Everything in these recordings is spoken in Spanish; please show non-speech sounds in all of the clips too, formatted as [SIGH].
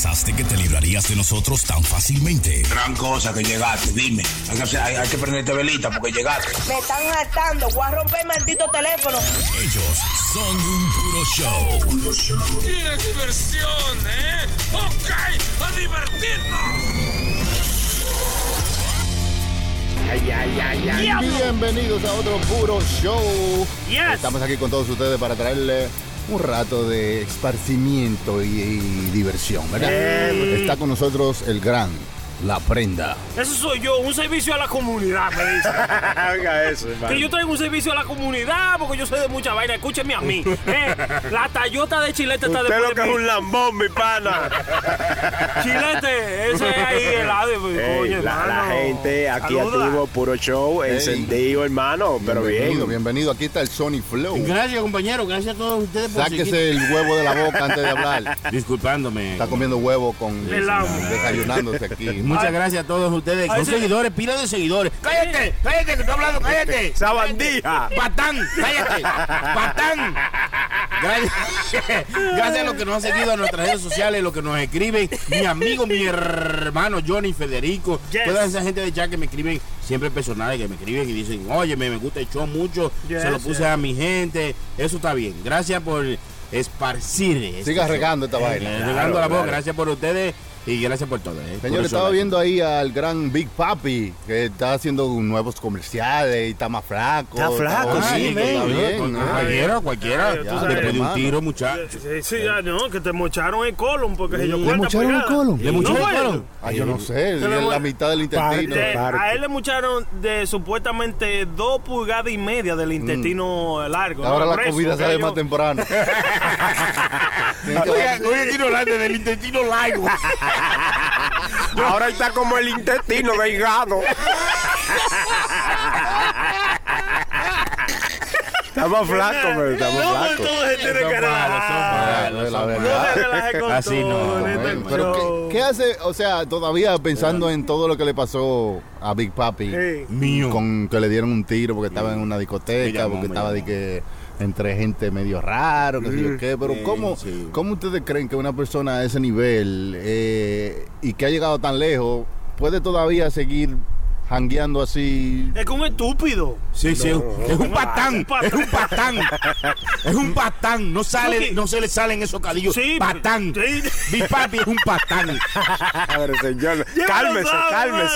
pensaste que te librarías de nosotros tan fácilmente? Gran cosa que llegaste, dime. Hay que, hacer- hay- hay que prenderte velita porque llegaste. Me están hartando. Voy a romper el maldito teléfono. Ellos son un puro show. ¡Qué diversión, eh! ¡Ok! ¡A divertirnos! Bienvenidos a otro puro show. Yes. Estamos aquí con todos ustedes para traerle un rato de esparcimiento y, y diversión, ¿verdad? Está con nosotros el gran La Prenda. Eso soy yo, un servicio a la comunidad, me dice. [LAUGHS] Oiga eso, hermano. Que yo traigo un servicio a la comunidad porque yo sé de mucha vaina. Escúcheme a mí. [LAUGHS] Eh, la Tayota de Chilete está Usted lo que de es mí. un lambón, mi pana. [LAUGHS] Chilete, ese ahí helado. pues, Ey, coño, la, la hermano. gente aquí Saluda. activo, puro show, encendido, hermano. Pero bienvenido, bien. bienvenido. Aquí está el Sony Flow. Gracias, compañero. Gracias a todos ustedes por Sáquese el huevo de la boca antes de hablar. seguir- Disculpándome. Está comiendo huevo con Helado. desayunándose aquí. Muchas gracias a todos ustedes. Son sí. seguidores, pila de seguidores. ¡Cállate! ¡Cállate! Que estoy hablando! ¡Cállate! Esa bandija. ¡Patán! ¡Cállate! ¡Patán! Gracias, gracias a los que nos han seguido en nuestras redes sociales, los que nos escriben, mi amigo, mi hermano Johnny, Federico, Yes. toda esa gente de chat que me escriben, siempre personales, que me escriben y dicen, oye, me, me gusta el show mucho, Yes, se lo puse yes. a mi gente, eso está bien. Gracias por esparcir. este Siga show. regando esta Eh, vaina. regando la voz, claro. gracias por ustedes y gracias por todo. eh, Señor, estaba viendo ahí al gran Big Papi, que está haciendo nuevos comerciales y está más flaco. Está flaco, Está sí, bien. Con- ¿no? Cualquiera, cualquiera. Después de un tiro, muchacho. Sí, sí, ya, no, que te mocharon el colon porque se yo ¿Le mocharon el colon? ¿Le mocharon el colon? Ah, yo no sé, la mitad del intestino. A él le mucharon de supuestamente dos pulgadas y media del intestino largo. Ahora ¿no? la comida sale yo- más temprano. [LAUGHS] Oiga, quiero hablar del intestino largo. Ahora está como el intestino delgado. Estamos flacos, pero estamos No, flacos. todo se tiene que relajar. No relaje con Así no, todo en Bueno, pero. ¿qué, qué hace? O sea, todavía pensando en todo lo que le pasó a Big Papi, Sí. Mío. con que le dieron un tiro porque estaba en una discoteca, llamó, porque estaba de que entre gente medio raro, que sé yo qué, pero ¿cómo, sí. ¿cómo ustedes creen que una persona a ese nivel eh, y que ha llegado tan lejos puede todavía seguir jangueando así? Es que un estúpido. Sí, sí, es un patán, un patán. es un patán, es un patán, no sale, no se le salen esos cadillos, Sí, patán, sí. mi papi es un patán. A ver, señor, cálmese, sabe, cálmese.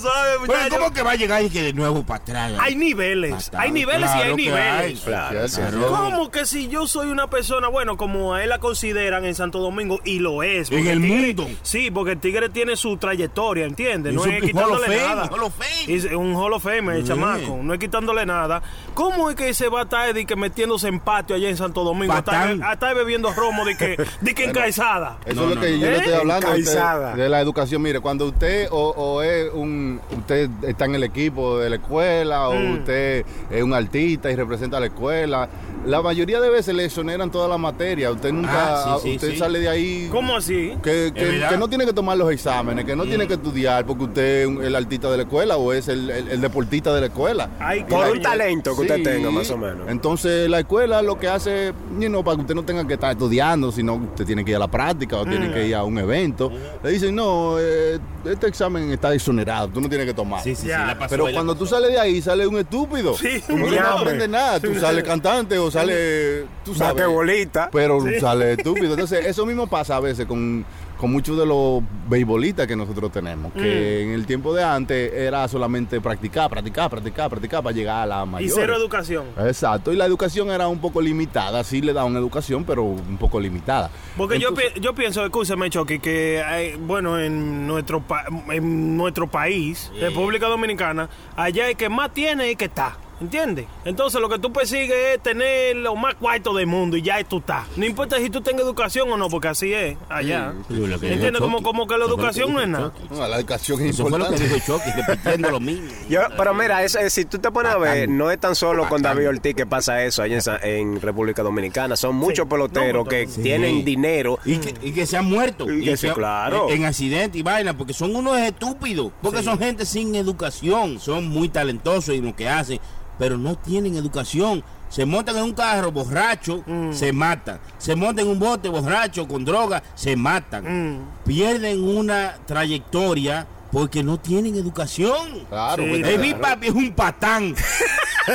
sabe, Pero. ¿cómo que va a llegar y que de nuevo para atrás? Hay niveles, Patán, hay niveles y hay niveles. hay. Claro. ¿Cómo que si yo soy una persona, bueno, como a él la consideran en Santo Domingo, y lo es? En el tigre- mundo. Sí, porque el tigre tiene su trayectoria, ¿entiendes? No Es quitándole nada. Hall of Fame. Es un Hall of Fame, el Sí. chamaco. No es quitándole nada. ¿Cómo es que se va a estar de que metiéndose en patio allá en Santo Domingo? Hasta, Patán. hasta bebiendo romo de que, de que [LAUGHS] encaizada. Eso No, es lo no, que no. yo le estoy ¿Eh? hablando a usted de la educación. Mire, cuando usted o, o es un, usted está en el equipo de la escuela o Mm. usted es un artista y representa a la escuela, la mayoría de veces le exoneran toda la materia. Usted nunca, Ah, sí, sí, usted sí. sale de ahí ¿Cómo así? que, que- no tiene que tomar los exámenes, que no tiene que estudiar porque usted es un- el artista de la escuela o es el, el- el deportista de la escuela. Ay, Por un talento que usted tenga, más o menos. Entonces la escuela lo que hace, you know, para que usted no tenga que estar estudiando, sino que usted tiene que ir a la práctica o Mm. tiene que ir a un evento, le dicen, no, eh, este examen está exonerado, tú no tienes que tomar. Sí, sí, sí, Ya. la pasó, Pero cuando pasó. tú sales de ahí, sales un estúpido. Sí, Tú no aprendes nada. Tú sales cantante o sales, tú sabes. Basquetbolista. Pero sales estúpido. Entonces, eso mismo pasa a veces con, con muchos de los beisbolistas que nosotros tenemos. Que Mm. en el tiempo de antes era solamente practicar, practicar, practicar, practicar para llegar a la Y mayor. cero educación. Exacto, y la educación era un poco limitada, sí le daban educación, pero un poco limitada. Porque yo, pi- yo pienso, escúchame, Chucky, que hay- bueno, en nuestro pa- en nuestro país, República Dominicana, allá el que más tiene es que está. ¿Entiendes? Entonces lo que tú persigues es tener lo más cuarto del mundo y ya ahí tú estás. No importa si tú tengas educación o no, porque así es allá. Sí, ¿Entiendes? Como, como que la educación no es nada. No, la educación es Eso fue lo que importante. dijo Chucky, repitiendo lo mismo. [LAUGHS] Yo, pero mira, es- es- si tú te pones a ver, no es tan solo con David Ortiz que pasa eso allá en, República Dominicana. Son muchos peloteros no, que Sí. tienen dinero. Y que, y que se han muerto. Y que sí, se- claro. En, en accidente y vaina, porque son unos estúpidos. Porque son gente sin educación. Son muy talentosos en lo que hacen, pero no tienen educación. se montan en un carro borracho, Mm. se matan. Se montan en un bote borracho con droga, se matan. Mm. Pierden una trayectoria porque no tienen educación. Claro, Sí. claro. Big Papi es un patán. [LAUGHS] sí,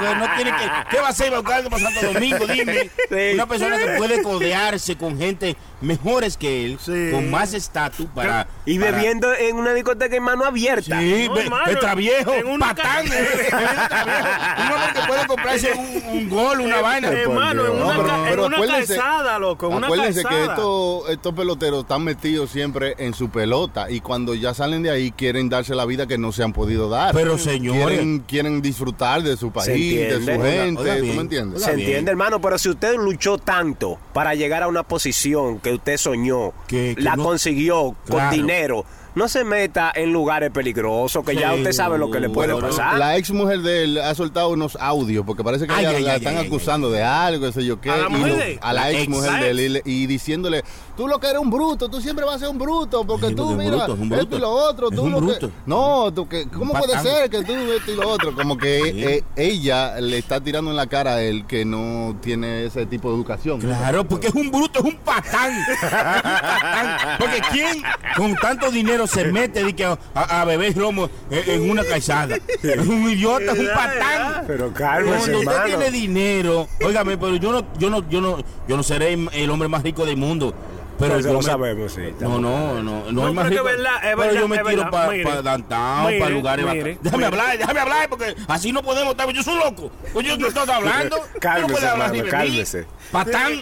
porque no tiene que. ¿Qué va a hacer buscando para Santo Domingo? Dime. Sí. Una persona que puede codearse con gente mejores que él, Sí. con más estatus para. Y para- bebiendo en una discoteca en mano abierta. Sí, No, hermano, viejo, patán. [LAUGHS] Un hombre que puede comprarse un, un gol, una vaina. Hermano, en No, una, pero- en calzada, loco. Una Acuérdense que estos, estos peloteros están metidos siempre en su pelota y cuando ya salen de ahí quieren darse la vida que no se han podido dar. Pero, señores. quieren, quieren disfrutar de su país, de entiende. su gente, ¿tú me entiendes? Se entiende, hermano, pero si usted luchó tanto para llegar a una posición que usted soñó, Que- que la no- consiguió con Claro. dinero, no se meta en lugares peligrosos, que ya usted sabe lo que le puede pasar. La ex mujer de él ha soltado unos audios porque parece que Ay, ella ay, la ay, están ay, acusando de algo, qué sé yo qué. ¿A la y mujer lo- de él? a la, La ex ex. mujer de él y, le- y diciéndole, tú lo que eres un bruto, tú siempre vas a ser un bruto porque Sí, tú porque es mira bruto, es un esto y lo otro, Es tú un lo que- no, tú que cómo puede ser que tú esto y lo otro, como que eh, ella le está tirando en la cara a él que no tiene ese tipo de educación. Claro, porque es un bruto, es un patán. Es un patán. Porque ¿quién con tanto dinero se [LAUGHS] mete de que a, a beber romo en, en una calzada? Es un idiota, es un patán. Pero cálmese, Cuando usted tiene dinero, óigame, pero yo no, yo no, yo no, yo no seré el hombre más rico del mundo. Pero Eso yo lo me- sabemos, sí. No, no, no, no, No, es más pero rico. es verdad, pero verdad, yo me es tiro verdad. para pa downtown, para lugares mire, bacanos. Déjame mire. hablar, déjame hablar, porque así no podemos estar. Yo soy loco. Pues yo no estoy [LAUGHS] hablando. Tú no Cálmese, hablar hermano, cálmese. Patán.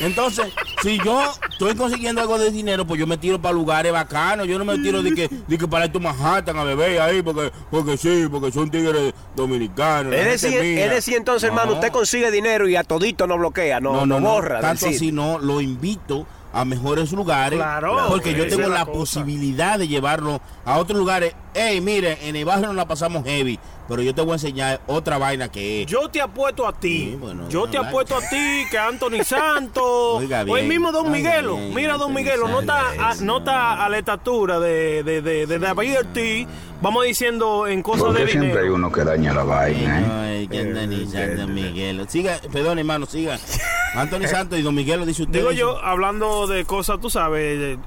Entonces, si yo estoy consiguiendo algo de dinero, pues yo me tiro para lugares bacanos. Yo no me tiro de que, de que para esto Manhattan a beber ahí, porque, porque sí, porque son tigres dominicanos. Es decir, es decir, entonces, hermano, No. usted consigue dinero y a todito no bloquea, no, no, borra. Tanto así no, lo invito a mejores lugares. Claro, porque yo tengo la posibilidad de llevarlo a otros lugares. Hey, mire, en el barrio no la pasamos heavy, pero yo te voy a enseñar otra vaina que es. Yo te apuesto a ti. Sí, bueno, yo no, te hablar. apuesto a ti que Anthony Santos [LAUGHS] Oiga o el mismo Don Miguelo. bien, Mira, Don Miguelo, no está, a, no está a la estatura de, de, de, de David Ortiz. Vamos diciendo en cosas de Porque siempre hay uno que daña la vaina, ¿eh? Ay, que Anthony Santos, Miguelo. Siga, perdón, hermano, siga. [LAUGHS] Anthony Santos y Don Miguelo dice usted. Digo yo, hablando de cosas, tú sabes, eh,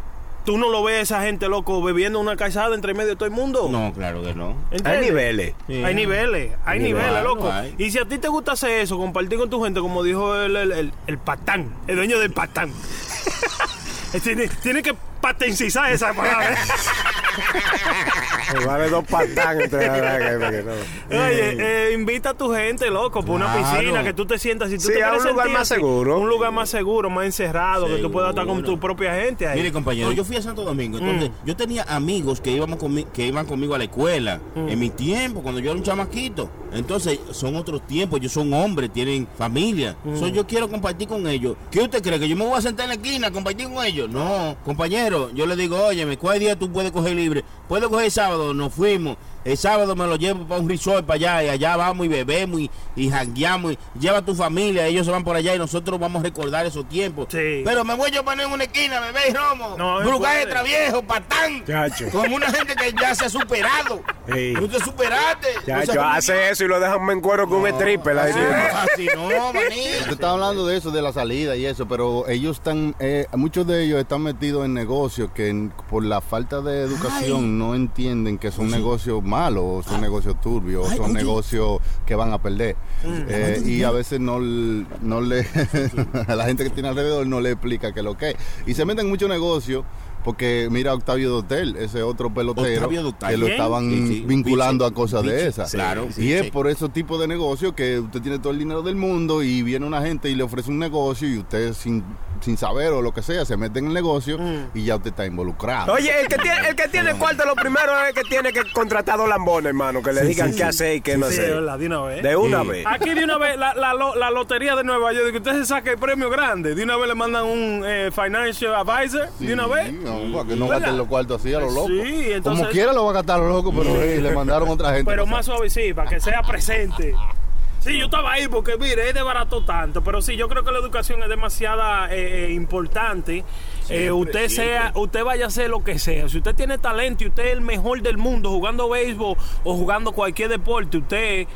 tú no lo ves a esa gente loco bebiendo una calzada entre medio de todo el mundo. No, claro que no. Hay niveles. Sí. Hay niveles, hay Hay niveles, niveles, loco. hay. Y si a ti te gusta hacer eso, compartir con tu gente, como dijo el, el, el- el patán, el dueño del patán. [LAUGHS] tiene, tiene que patencizar esa palabra. [LAUGHS] Vale dos patanes entre la vaina, porque no. Oye, eh, invita a tu gente, loco, por una Claro. piscina, que tú te sientas. Si tú Sí, te a un lugar sentir más así, seguro. Un lugar más seguro, más encerrado, que tú puedas estar con Seguro. tu propia gente ahí. Mire, compañero, yo fui a Santo Domingo, entonces Mm. yo tenía amigos que íbamos conmi- que iban conmigo a la escuela Mm. en mi tiempo, cuando yo era un chamaquito. Entonces, son otros tiempos, ellos son hombres, tienen familia. Mm. So, yo quiero compartir con ellos. ¿Qué usted cree? ¿Que yo me voy a sentar en la esquina a compartir con ellos? No, compañero, yo le digo, oye, ¿cuál día tú puedes coger libre? ¿Puedes coger sábado? Nos fuimos. El sábado me lo llevo para un resort para allá y allá vamos y bebemos y, y jangueamos. Y lleva a tu familia, ellos se van por allá y nosotros vamos a recordar esos tiempos. Sí. Pero me voy yo a poner en una esquina, bebé y romo. No, puede. de traviejo, patán. Chacho. Como una gente que ya se ha superado. Sí. Tú te superaste. Ya, Tú yo sabes- hace eso y lo dejan en cuero con un stripper. Así no, así no, maní. Usted está hablando de eso, de la salida y eso, pero ellos están, eh, muchos de ellos están metidos en negocios que en- por la falta de educación no entienden que son negocios malos, o son negocios turbios, Ay, son oye. negocios que van a perder. Eh, y a veces no, no le, [LAUGHS] a la gente que tiene alrededor no le explica qué es lo que es. Y se meten en muchos negocios. Porque mira a Octavio Dotel, ese otro pelotero Octavio Dotel. que lo estaban Sí, sí, vinculando a cosas de esas. claro, y es por ese tipo de negocio que usted tiene todo el dinero del mundo y viene una gente y le ofrece un negocio y usted sin, sin saber o lo que sea se mete en el negocio y ya usted está involucrado. Oye, el que tiene, el que tiene cuarto, lo primero es que tiene que contratar dos lambones, hermano, que le digan qué hacer y qué no Sí, hacer. de una vez. De una Sí. vez. Aquí de una vez, la, la, lo- la lotería de Nueva York, de que usted se saque el premio grande, de una vez le mandan un eh, financial advisor, de una vez. No, para que no gasten los cuartos así a lo loco. Sí, entonces- Como quiera lo va a gastar a lo loco, pero hey, le mandaron otra gente. Pero más suave, sí, para que sea presente. Sí, yo estaba ahí porque, mire, es de barato tanto, pero sí, yo creo que la educación es demasiada eh, eh, importante. Eh, usted sea, usted vaya a hacer lo que sea. Si usted tiene talento y usted es el mejor del mundo jugando béisbol o jugando cualquier deporte, usted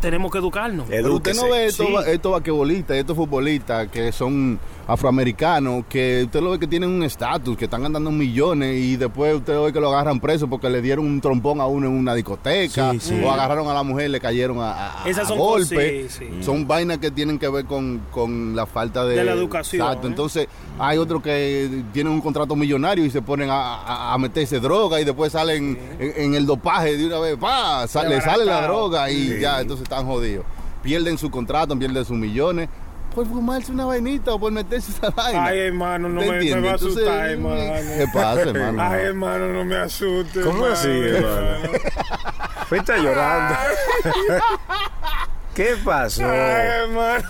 tenemos que educarnos. Pero usted no ve estos, Sí. estos vaquebolistas, estos futbolistas que son afroamericanos, que usted lo ve que tienen un estatus, que están andando millones y después usted lo ve que lo agarran preso porque le dieron un trompón a uno en una discoteca Sí, sí. o agarraron a la mujer y le cayeron a, a- Esas son golpe. cosas, sí, sí. Son vainas que tienen que ver con, con la falta de, De la educación, Exacto. ¿eh? Entonces hay otros que tienen un contrato millonario y se ponen a, a- a meterse droga y después salen en, en el dopaje de una vez, pa, sa- le sale la droga y ya, entonces están jodidos. Pierden su contrato, pierden sus millones por fumarse una vainita o por meterse esa vaina. Ay, hermano, no ¿Te me, me va a Entonces, asustar, hermano. ¿Qué pasa, [LAUGHS] hermano? Ay, hermano, no me asuste. ¿Cómo hermano. así, hermano? Fuiste llorando. [LAUGHS] [LAUGHS] ¿Qué pasó? Ay, hermano.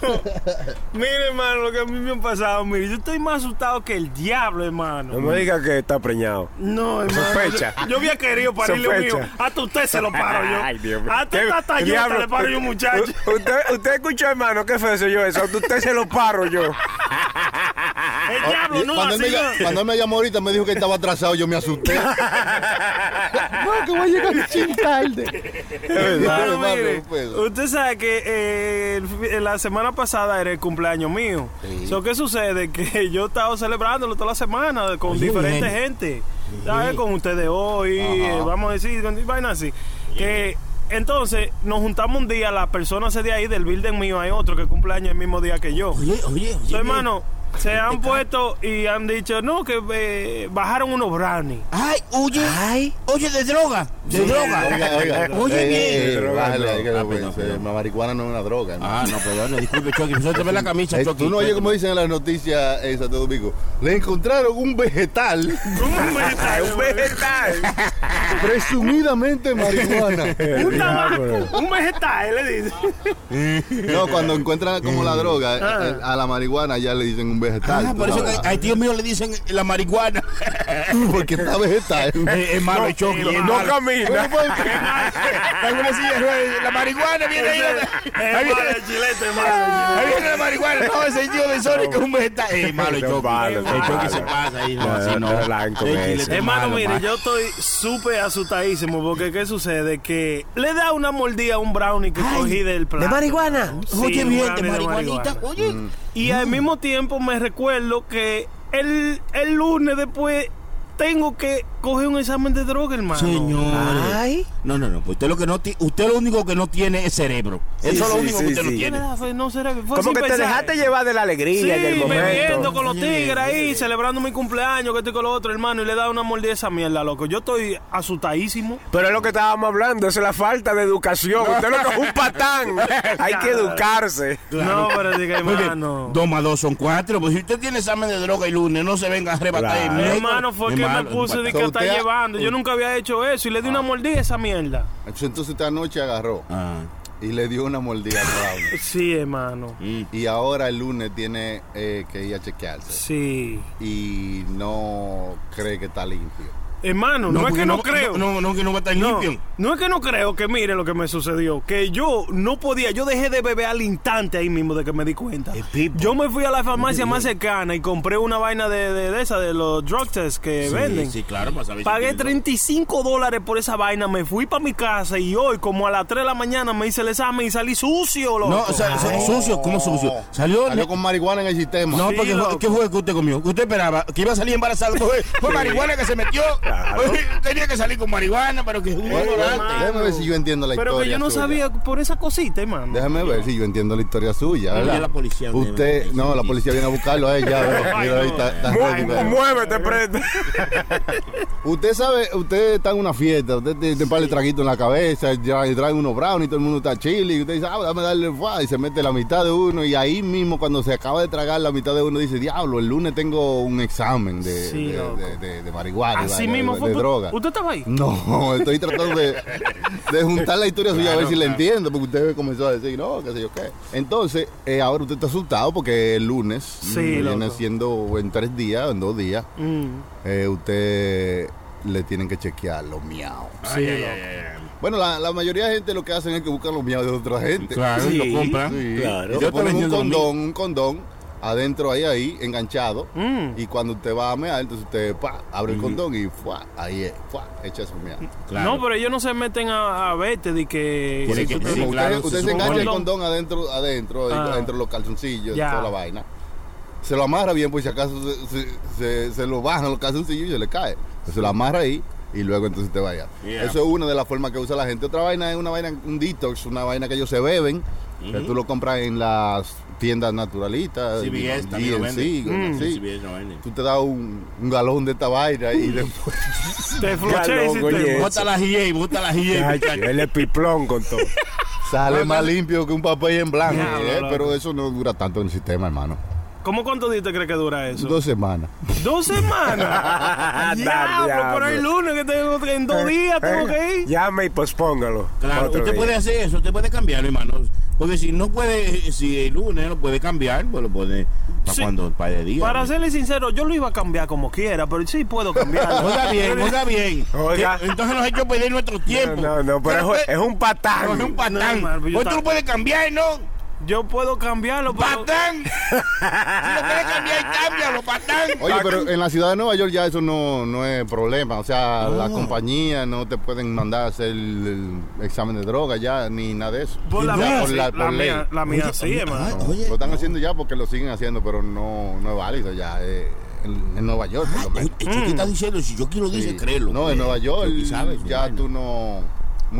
Mire, hermano, lo que a mí me ha pasado. Mire, yo estoy más asustado que el diablo, hermano. No me digas que está preñado. No, hermano. Sospecha. Yo, yo había querido parirle mío. Hasta usted se lo paro yo. Ay, Dios mío. Hasta ¿Qué- esta Toyota diablo? le paro yo, un muchacho. Usted, usted escuchó, hermano, qué feo soy yo eso. Usted se lo paro yo. El diablo no cuando, él me, así. ll- cuando él me llamó ahorita me dijo que estaba atrasado, yo me asusté. [LAUGHS] no, que voy a llegar chin tarde. Hermano, Hermano, mire, no puedo. usted sabe que eh, fi- la semana pasada era el cumpleaños mío. Sí. So, ¿Qué sucede? [LAUGHS] Que yo estaba celebrándolo toda la semana con Oye, diferente bien. gente. ¿Sabes? Con ustedes hoy, eh, vamos a decir, con vainas así. Que entonces nos juntamos un día, las personas de ahí del building mío, hay otro que cumpleaños el mismo día que yo. Oye, oye, oye. So, hermano, se han puesto y han dicho, no, que eh, bajaron unos brownies. Ay, oye. Oye, de droga. De droga. Oye, Eh, bien. eh, no. que Ah, perdón. La marihuana no es una droga. hermano. Ah, no, perdón, disculpe, Chucky. Suélteme la camisa, Eh. Tú no oyes como dicen en las noticias en Santo Domingo. Le encontraron un vegetal, [LAUGHS] Un vegetal, Un vegetal. [LAUGHS] presumidamente marihuana. Un [LAUGHS] tabaco, un vegetal, le dice. No, cuando encuentran como la droga, Ah. eh, a la marihuana ya le dicen un vegetal. Ah, por eso que a tío mío le dicen la marihuana. Porque está vegetal. Eh, Es malo, Chucky. No [LAUGHS] silla de ruedas, La marihuana viene ahí. Ahí viene, el chilete, es malo. ahí viene la marihuana. No, ese tío de Sonic es un vegetal. Es malo, El se pasa ahí. No, No, así Hermano, mire, yo estoy súper asustadísimo porque ¿qué sucede? Que le da una mordida a un brownie que cogí del plato. ¿De marihuana? Sí, Oye, bien, de marihuanita. Oye. Y al mismo tiempo me recuerdo que el, el lunes después tengo que coger un examen de droga, hermano. Señor. No, no, no. Pues usted lo que no usted lo único que no tiene es cerebro. Sí, Eso es lo único sí, que usted sí. no tiene. No será que fue Como que te dejaste llevar de la Sí, alegría y del bebiendo momento. con los tigres ahí, celebrando mi cumpleaños, que estoy con los otros hermanos, y le da una mordida a esa mierda, loco. Yo estoy asustadísimo. Pero es lo que estábamos hablando, eso es la falta de educación. Usted lo que es un patán. [LAUGHS] Hay que educarse. No, pero diga, hermano. Dos más dos son cuatro. Pues si usted tiene examen de droga y lunes, no se venga a arrebatar. Claro. hermano fue que me puse de que está llevando. Yo nunca había hecho eso y le di una mordida a esa mierda. Entonces usted anoche agarró Ah. y le dio una mordida al. [LAUGHS] Sí, hermano. Mm. Y ahora el lunes tiene eh, que ir a chequearse. Sí. Y no cree que está limpio. Hermano, no, es que no, creo. No, no, no, que no va a estar No, limpio. no es que no creo que mire lo que me sucedió. Que yo no podía, yo dejé de beber al instante ahí mismo de que me di cuenta. Yo me fui a la farmacia más cercana y compré una vaina de, de, de esa, de los drug tests que Sí, venden. Sí, claro, para saber Pagué tiene 35 dólares por esa vaina, me fui para mi casa y hoy, como a las 3 de la mañana, me hice el examen y salí sucio, loco. No, o sea, sucio, ¿cómo sucio? Salió. Salió con marihuana en el sistema. No, Sí, porque loco. ¿qué fue que usted comió? ¿Usted esperaba? ¿Que iba a salir embarazado? Fue, fue marihuana que se metió. Tenía que salir con marihuana, pero que es un déjame ver si yo entiendo la Pero historia. que yo no suya. sabía por esa cosita, hermano. Déjame ver si yo entiendo la historia suya, la policía. Usted, no, la policía viene a buscarlo a ella. Ahí está, Mu-. Muévete, prenda. Usted sabe, usted está en una fiesta, usted tiene un par de traguitos en la cabeza, ya y trae unos brownies, todo el mundo está chile, y usted dice, ah, dame darle fuá, y se mete la mitad de uno, y ahí mismo cuando se acaba de tragar la mitad de uno, dice, diablo, el lunes tengo un examen de, Sí, de, loco. de- de- de marihuana, Así mismo de- fue. de ¿Tú- droga. ¿Usted estaba ahí? No, estoy tratando de, de juntar la historia suya a ver si la entiendo, porque usted comenzó a decir, no, qué sé yo qué. Entonces, eh, ahora usted está asustado porque el lunes, Sí, viene loco. siendo en tres días, en dos días, Mm, eh, usted le tienen que chequear los miau. sí, loco. Bueno, la, la mayoría de gente lo que hacen es que buscan los miau de otra gente. Claro, Sí, lo compra. Sí. claro. Y Yo ponen un condón, un condón, adentro ahí, ahí, enganchado. Mm. Y cuando usted va a mear, entonces usted pa, abre el condón y fuá, ahí es, fuá, echa su mear. Claro. No, pero ellos no se meten a, a verte de que... Que- Usted, sí, claro, usted se se engancha el condón adentro, adentro, Ah. adentro de los calzoncillos, Ya. toda la vaina. Se lo amarra bien, pues si acaso se, se, se- se lo bajan los calzoncillos y se le cae. Se lo amarra ahí y luego entonces te vaya. Yeah. Eso es una de las formas que usa la gente. Otra vaina es una vaina, un detox, una vaina que ellos se beben, que tú lo compras en las tiendas naturalistas. CVS también lo Mm. Sí, bien, no. Tú te das un, un galón de esta vaina y después [LAUGHS] Te floché Ya, y te-. Bota la GA, bota la GA. Él es piplón con todo. sale más limpio que un papel en blanco. Diablo, ¿eh? Pero eso no dura tanto en el sistema, hermano. ¿Cómo cuántos días te crees que dura eso? Dos semanas. ¿Dos semanas? [LAUGHS] Diablo, pero el lunes que tengo que- en dos días tengo que ir. Llame y pospóngalo. Claro, usted día. puede hacer eso, usted puede cambiarlo, hermano. Porque si no puede, si el lunes lo puede cambiar, pues lo puede para Sí. cuando, para el día. Para serle sincero, yo lo iba a cambiar como quiera, pero sí puedo cambiarlo. [LAUGHS] Oiga bien, oiga bien. Oiga. Que- Entonces nos ha hecho perder nuestro tiempo. No, no, pero es, es un No, patán. es un No, patán. Pues tú lo puedes cambiar, ¿no? Yo puedo cambiarlo, pero... ¡Patán! [LAUGHS] si lo puedes cambiar, cámbialo, patán. Oye, pero en la ciudad de Nueva York ya eso no, no es problema. O sea, la compañía no te pueden mandar a hacer el, el examen de droga ya, ni nada de eso. Por la Ya, mía, por la- la ley. mía, la mía sí, hermano. Ah, Lo están haciendo ya porque lo siguen haciendo, pero no, no es válido ya. eh, en, en Nueva York, por lo menos. el chico está diciendo, si yo quiero dice, Sí. créelo. No, en Nueva York sabes, ya tú no...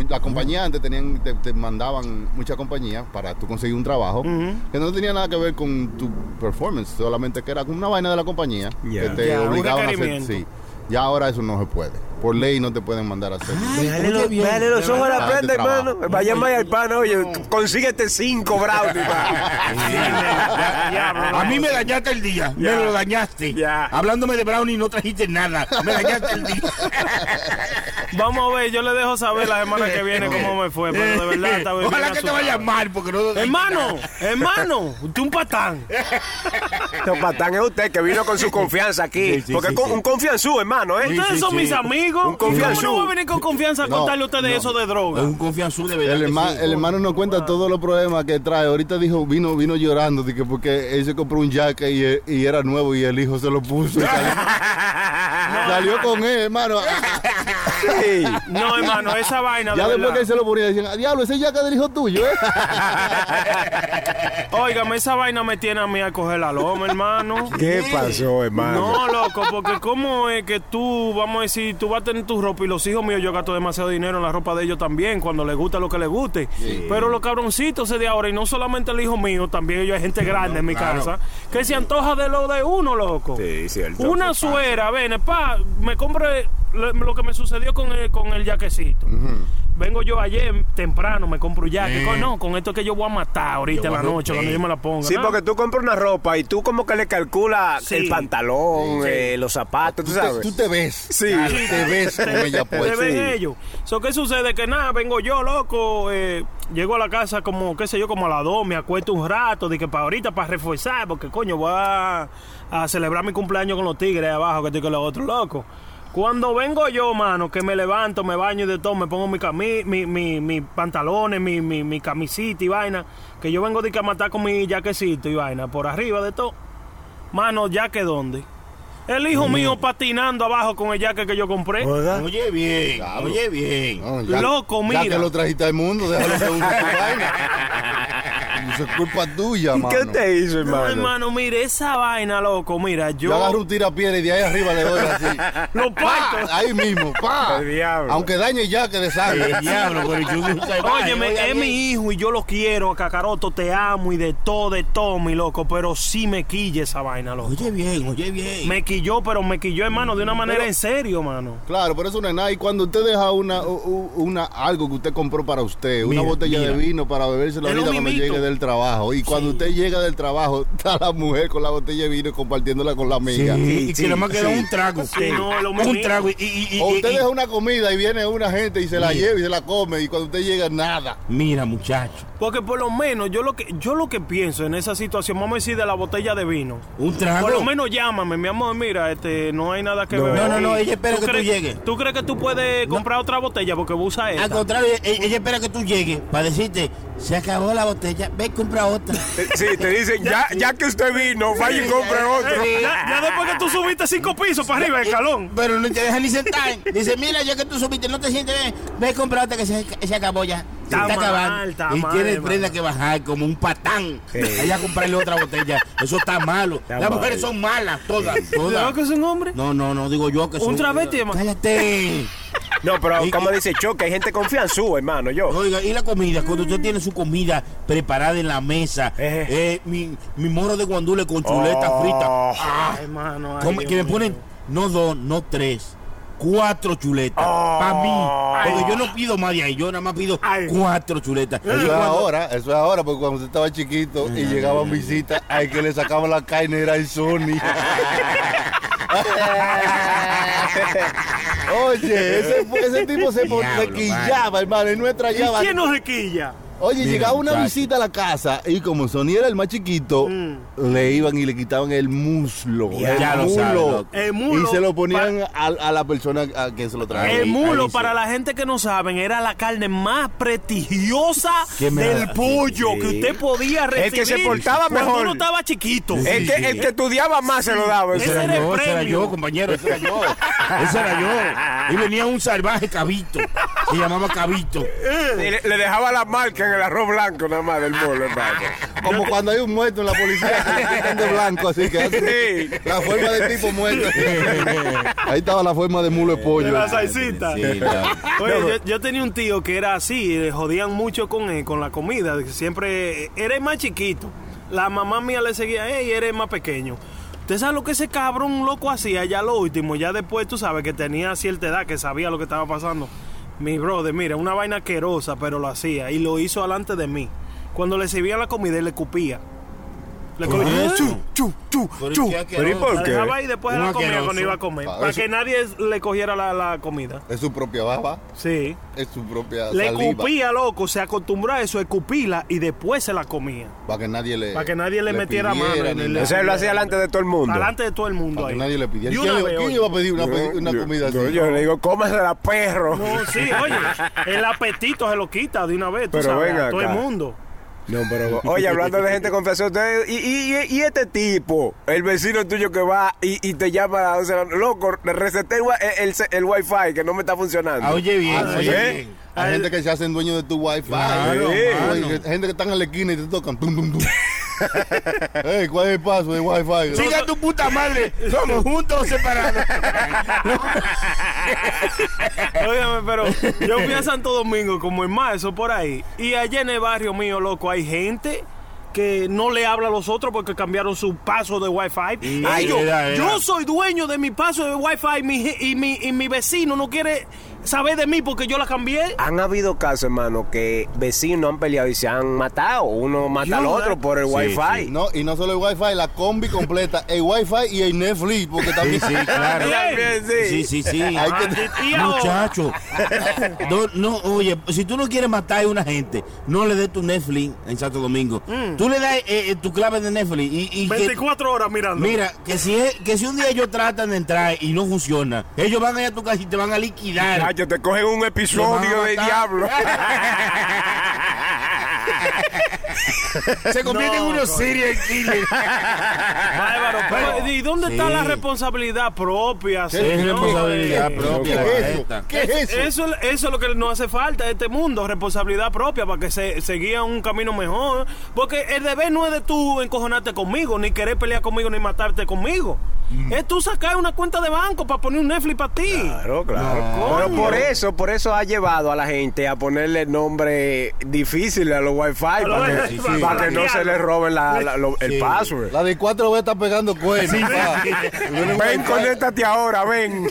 Las compañías antes tenían, te, te mandaban muchas compañías para tú conseguir un trabajo que no tenía nada que ver con tu performance, solamente que era como una vaina de la compañía que te obligaban a hacer. Sí. Ya ahora eso no se puede. Por ley no te pueden mandar a hacer. Dale, los- dale los ojos a la prenda, hermano. Vaya más al pan, oye, consíguete cinco brownies. A mí me dañaste el día, me lo dañaste. Ya. Hablándome de brownie no trajiste nada, me dañaste el día. [LAUGHS] Vamos a ver, yo le dejo saber la semana que viene cómo me fue, pero de verdad está bien Ojalá que te vaya mal, porque no... Hermano, hermano, usted un patán. [LAUGHS] No, patán es usted que vino con su confianza aquí. Sí, sí, porque sí, es un confianzú, hermano, ¿eh? Sí, Ustedes son sí. mis amigos. Un confianzú. ¿Cómo no voy a venir con confianza a No, contarle a ustedes eso de Es droga? un confianzú de verdad. El, que herma- sí. el hermano nos cuenta todos los problemas que trae. Ahorita dijo, vino, vino llorando de que porque él se compró un jacket y, y era nuevo y el hijo se lo puso. y salió, [LAUGHS] salió con él, hermano. Sí. No, hermano, esa vaina Ya de después que él se lo ponía, decían, "Ah, diablo, ese jacket del hijo tuyo, ¿eh? [LAUGHS] Óigame, esa vaina me tiene a mí a coger la loma, hermano. ¿Qué pasó, hermano? No, loco, porque cómo es que tú, vamos a decir, tú vas a tener tu ropa y los hijos míos, yo gasto demasiado dinero en la ropa de ellos también, cuando les gusta lo que les guste. Pero los cabroncitos de ahora, y no solamente el hijo mío, también ellos hay gente [LAUGHS] grande en mi claro. casa, que se antoja de lo de uno, loco. Sí, cierto. Una suera, ven, pa, me compré lo, que me sucedió con el, con el jaquecito. Vengo yo ayer temprano, me compro un jaque. Con- No, con esto que yo voy a matar ahorita Yo en la noche, cuando yo me la ponga. Sí, ¿no? porque tú compras una ropa y tú como que le calculas Sí. el pantalón, eh, los zapatos, tú Tú te, sabes. tú te ves. Sí. Te ves con ella Te pues. ven sí. ellos. So, ¿Qué sucede? Que nada, vengo yo, loco. eh, llego a la casa como, qué sé yo, como a las 2, me acuesto un rato, de que para ahorita, para reforzar, porque coño, voy a, a celebrar mi cumpleaños con los tigres ahí abajo, que estoy con los otros locos. Cuando vengo yo, mano, que me levanto, me baño y de todo, me pongo mi, cami mi, mi, mi pantalones, mi, mi, mi camisita y vaina, que yo vengo de que a matar con mi jaquecito y vaina, por arriba de todo. Mano, ¿ya que dónde? El hijo mío patinando abajo con el jaque que yo compré. ¿Verdad? Oye bien, oye bien. No, ya- Loco, Ya mira. que lo trajiste al mundo, déjalo que vaina. [LAUGHS] Eso es culpa tuya, ¿Y mano. qué te hizo, No, hermano? hermano, mire, esa vaina, loco, mira, yo... Yo agarro un tirapiedra y de ahí arriba le doy así. [LAUGHS] Lo ¡Pa! parto. Ahí mismo, pa. [LAUGHS] El diablo. Aunque dañe ya que de sangre. El diablo, pero yo. Óyeme, es mi hijo y yo lo quiero, Cacaroto, te amo y de todo, de todo, mi loco, pero sí me quilla esa vaina, loco. Oye bien, oye bien. Me quilló, pero me quilló, hermano, de una manera en serio, mano. Claro, pero eso no es nada. Y cuando usted deja una, una algo que usted compró para usted, una Mira, botella mira. de vino para beberse la vida cuando llegue del trabajo. Y cuando usted llega del trabajo, [LAUGHS] está la mujer con la botella de vino compartiéndola con la amiga. Sí, y que nada más queda sí. un trago. Sí, no, es lo un trago y, y- y- O usted y- deja una comida y viene una gente y se la Mira. lleva y se la come. Y cuando usted llega, nada. Mira, muchacho, Porque por lo menos yo lo que yo lo que pienso en esa situación, vamos a decir de la botella de vino. un trago. Por lo menos llámame, mi amor, mira, este, no hay nada que No. beber. No, no, no, ella espera que tú llegues. ¿Tú crees que tú puedes comprar otra botella porque usa Al esta? contrario, ella, ella espera que tú llegues para decirte, se acabó la botella, ve compra otra. Eh, Sí, te dicen, ya, [LAUGHS] ya que usted vino, vaya y compre otro. Ya, ya después que tú subiste cinco pisos para arriba, el escalón. Pero no te dejan ni sentar. Dice, mira, ya que tú subiste, no te sientes bien. Ve, compra otra que se, se acabó ya. Se Está está mal, acabando. está y mal, tiene prenda que bajar como un patán. Allá a comprarle otra botella. Eso está malo. Las mal. mujeres son malas, todas. ¿Cuidado todas. que es un hombre? No, no, no, digo yo que Un son. travesti, hermano. Cállate. No, pero Y- como y- dice Choque, hay gente confianzúa, hermano, yo. Oiga, y la comida, cuando usted tiene su comida preparada en la mesa, Ejé. eh, mi, mi moro de guandule con chuleta Oh. frita. Ah, Ay, hermano. ay, come- Dios que me ponen no dos, no tres, cuatro chuletas. Oh. Para mí. Porque yo no pido más de ahí, yo nada más pido Ay. cuatro chuletas. Eso es cuando- ahora, eso es ahora, porque cuando usted estaba chiquito y llegaban visitas, hay que le sacaban la carne era el Sony. [LAUGHS] Oye, ese, ese tipo se, Diablo, se quillaba, hermano, y no ¿Y extrañaba. quién nos requilla? Oye, llegaba una muchacho. visita a la casa y como Sony era el más chiquito, le iban y le quitaban el muslo. Ya el lo mulo. sabe. El mulo Y se lo ponían a, a la persona a que se lo traía. El Ahí, mulo, ahí sí. para la gente que no saben, era la carne más prestigiosa ¿Qué me del pollo Sí. que usted podía El recibir. que se portaba cuando mejor. uno estaba chiquito. El que, el que estudiaba más se lo daba. Ese era era el yo, ese era yo, compañero, ese era yo. [LAUGHS] Ese era yo. Y venía un salvaje cabito. Se llamaba cabito. Le, le dejaba la marca en el arroz blanco nada más del molo, hermano. Como cuando hay un muerto en la policía que le de blanco, así que hace Sí. la forma de tipo muerto. Ahí estaba la forma de mulo de pollo. De la salsita. Sí, claro. [LAUGHS] Oye, yo, yo tenía un tío que era así, le jodían mucho con, él, con la comida, siempre era el más chiquito. La mamá mía le seguía, hey, eres más pequeño. ¿Usted sabe lo que ese cabrón loco hacía ya lo último? Ya después tú sabes que tenía cierta edad, que sabía lo que estaba pasando. Mi brother, mira, una vaina asquerosa, pero lo hacía. Y lo hizo delante de mí. Cuando le servían la comida, él le cupía. Le ¿Por cogía, eso? chu, chu, chu, Pero chu. Pero ¿y por La qué? dejaba ahí después de la comida cuando iba a comer. Pa- Para eso- que nadie le cogiera la, la comida. Es su propia baba, Sí. es su propia Le saliva. escupía, loco. Se acostumbró a eso, escupirla y después se la comía. Para que nadie le. Para que nadie le metiera mano pidiera en ni nada. O sea, él lo hacía delante de todo el mundo. Delante de todo el mundo Para ahí. que nadie le pidiera. ¿Quién, una vez, quién oye. iba a pedir una, pe- una Yo- comida así? yo, yo le digo, cómasela, perro. No, sí, oye. El apetito se lo quita de una vez. Tú Pero sabes, ven a todo el mundo. No, pero [LAUGHS] oye, hablando de gente usted, y, y, y- este tipo, el vecino tuyo que va y, y te llama a las 11 de la noche, loco, receté el, el, el, wifi que no me está funcionando. Ah, oye bien, Ah, oye ¿eh? bien. Hay gente que se hacen dueño de tu wifi. Claro, Hay mano. gente que están en la esquina y te tocan. Tum, tum, tum. Ey, ¿cuál es el paso de wifi? Siga tu puta madre. Somos juntos o separados. Óigame, pero yo fui a Santo Domingo como en marzo por ahí. Y allá en el barrio mío, loco, hay gente que no le habla a los otros porque cambiaron su paso de wifi. Ay, yo, era, era. yo soy dueño de mi paso de wifi mi y, mi, y mi vecino no quiere saber de mí porque yo la cambié. Han habido casos, hermano, que vecinos han peleado y se han matado. Uno mata al otro por el Sí, wifi. sí. No, y no solo el wifi, la combi completa, el wifi y el Netflix, porque Sí, también sí, claro. [LAUGHS] También, sí. Sí, sí, sí. Hay que- Muchacho, no, no, oye, si tú no quieres matar a una gente, no le des tu Netflix en Santo Domingo. Tú le das eh, eh, tu clave de Netflix y, y que- 24 horas mirando. mira, que si, es- que si un día ellos tratan de entrar y no funciona, ellos van allá a tu casa y te van a liquidar. Ay, te cogen un episodio de diablo. [LAUGHS] [LAUGHS] [LAUGHS] Se convierten en No, unos no. serial killers. [LAUGHS] Bárbaro, pero, ¿y dónde está la responsabilidad propia? Es señores? responsabilidad propia. ¿Qué es eso? ¿Qué es eso? Eso, eso es lo que nos hace falta a este mundo, responsabilidad propia para que se, se guíe un camino mejor. Porque el deber no es de tú encojonarte conmigo, ni querer pelear conmigo, ni matarte conmigo. Es tú sacar una cuenta de banco para poner un Netflix para ti. Claro, claro. No, Pero por eso, por eso ha llevado a la gente a ponerle nombre difícil a los wifi para que, Sí, [LAUGHS] sí. para que no se le roben la- la- lo- el Sí. password. La de 4B está pegando cuernos. pa. Ven, conéctate ahora, ven.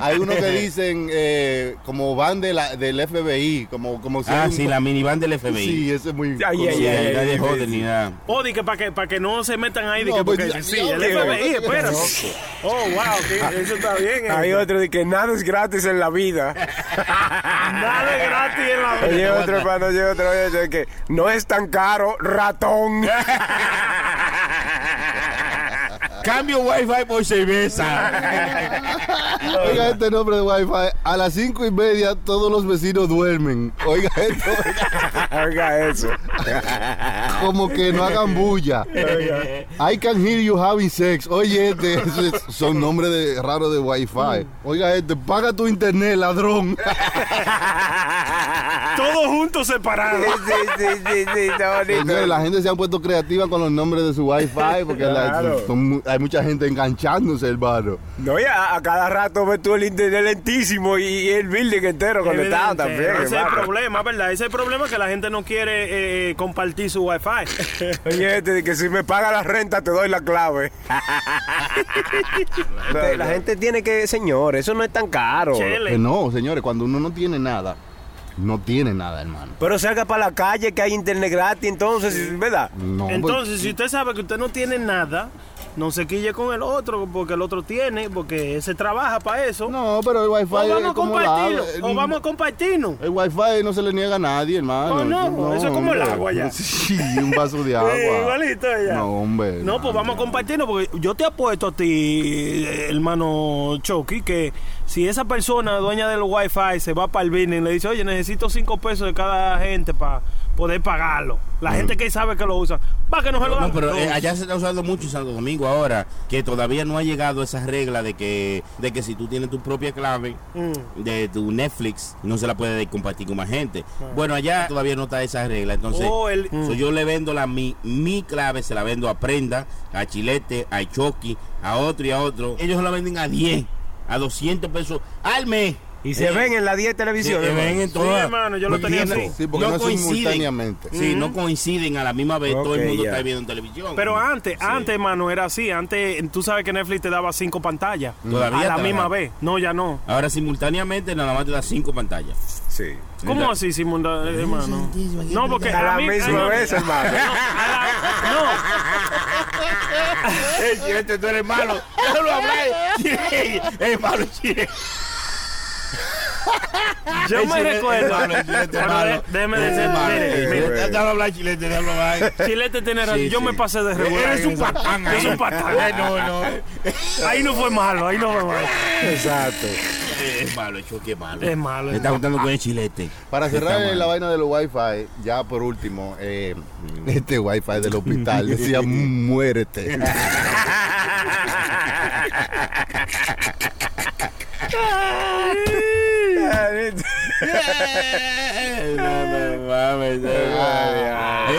Hay unos que [LAUGHS] dicen eh, como van de la, del FBI, como, como si Ah, hay un- sí, la minivan del FBI. Sí, ese es muy. Ay, ay, Sí, ay, nadie ay, jode ni nada. O di que para que, para que no se metan ahí, No, que pues, porque ya- sí, ya, el FBI, ya, espérate. [LAUGHS] Oh, wow, que eso está bien. Hay eso. otro de que nada es gratis en la vida. Nada es gratis en la vida. Oye, otro, hermano, oye, otro, oye, de que no es tan caro, ratón. [LAUGHS] Cambio wifi por cerveza. [LAUGHS] Oiga este nombre de Wi-Fi. A las cinco y media todos los vecinos duermen. Oiga esto. Oiga [LAUGHS] eso. Como que no hagan bulla. I can hear you having sex. Oye, este, esos son nombres de, raros de Wi-Fi. Oiga, este, paga tu internet, ladrón. [LAUGHS] Todos juntos separados. Sí, sí, sí, sí, está bonito. Señores, la gente se ha puesto creativa con los nombres de su Wi-Fi porque la- Claro. son mu- hay mucha gente enganchándose, hermano. No, ya a cada rato ves tú el internet lentísimo y, y el building entero conectado Evidente. también. Ese es el problema, ¿verdad? Ese es el problema que la gente no quiere eh, compartir su wifi. [LAUGHS] Oye, este, que si me paga la renta te doy la clave. [LAUGHS] la, gente, la gente tiene que, señor, eso no es tan caro. Chele. Que no, señores, cuando uno no tiene nada, no tiene nada, hermano. Pero salga para la calle que hay internet gratis, entonces, ¿verdad? No, pues, Entonces, si usted sabe que usted no tiene nada, no se quille con el otro, porque el otro tiene, porque ese trabaja para eso. no, pero el Wi-Fi o es vamos a como el compartirlo, o vamos a compartirnos. El Wi-Fi no se le niega a nadie, hermano. Oh, no, eso es como el agua ya. [LAUGHS] Sí, un vaso de agua. [LAUGHS] Sí, igualito ya. No, hombre. No, pues vamos a compartirnos, porque yo te apuesto a ti, hermano Chucky, que si esa persona dueña del wifi se va para el business y le dice, oye, necesito cinco pesos de cada gente para poder pagarlo. La gente que sabe que lo usa, va que no se lo dan. No, pero eh, allá se está usando mucho en Santo Domingo ahora, que todavía no ha llegado esa regla de que, de que si tú tienes tu propia clave Mm. de tu Netflix, no se la puedes compartir con más gente. Bueno, allá todavía no está esa regla, entonces Oh, el- so, yo le vendo la mi, mi clave, se la vendo a Prenda, a Chilete, a Chucky, a otro y a otro. Ellos la venden a 10, a 200 pesos al mes. Y se Eh, ven en la 10 televisión. se ven en Sí, todas. hermano, yo lo tenía no- así. Sí, porque no, coinciden. simultáneamente. Sí, no coinciden a la misma vez todo el mundo está viendo en televisión. Pero antes, Sí. antes, hermano, era así. Antes, tú sabes que Netflix te daba cinco pantallas. Todavía a la misma da. vez. No, ya no. Ahora simultáneamente nada más te da cinco pantallas. Sí. ¿Cómo así, simultáneamente, hermano? No, porque A la mí- misma no, vez, hermano. [LAUGHS] Eh, Chilete, tú eres malo. Déjalo hablar. Es malo, Chilete. Yo me Chilete, recuerdo. es malo, Chilete, es Pero malo. déjeme decir, mire, mire, Déjalo hablar, Chilete, déjalo hablar. Chilete tiene razón. Sí, yo sí. me pasé de regular. Eres un patán soy un patán. Ay, no, no. Ahí no fue malo, ahí no fue malo. Exacto. Es malo, Chucky, es malo. Es malo, Me es está juntando con el Chilete. Para cerrar la vaina de los Wi-Fi, ya por último, eh, este Wi-Fi del hospital [LAUGHS] decía muérete. [LAUGHS] No, no mames, no mames.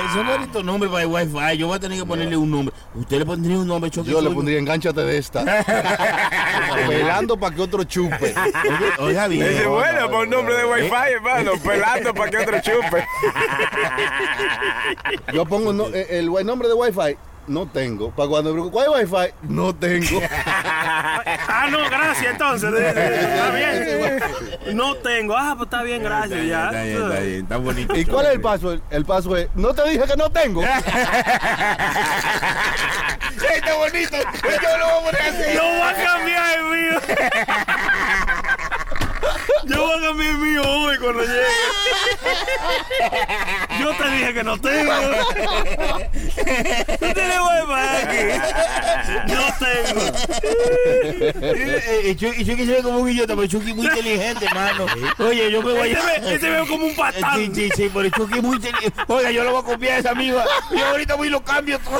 Ese bonito nombre para el wifi. Yo voy a tener que ponerle un nombre. ¿Usted le pondría un nombre? Yo le pondría engánchate de esta. [LAUGHS] Pelando para que otro chupe. Oiga bien. Es bueno por un nombre de wifi, Eh. hermano. Pelando para que otro chupe. Yo pongo no- eh, el, el nombre de Wi-Fi. No tengo. Para cuando me ¿cuál es Wi-Fi? No tengo. [LAUGHS] Ah, no, gracias, entonces. [LAUGHS] Está bien. No tengo. Ah, pues está bien, gracias. Ya. Está bien, está bien, está bonito. ¿Y cuál es el paso? El paso es, no te dije que no tengo. [LAUGHS] Está bonito. Yo lo voy a poner así. Yo voy a cambiar el mío. [LAUGHS] Yo voy a cambiar el mío hoy cuando llegue. Yo te dije que no tengo. Tú tienes wifi aquí. No tengo. Y Chucky Chucky se ve como un idiota, pero Chucky es muy inteligente, hermano. Oye, yo me voy Este a... ve, este veo como un patán. Sí, sí, sí, pero Chucky es muy inteligente. Oiga, yo lo voy a copiar a esa amiga. Yo ahorita voy y lo cambio todo.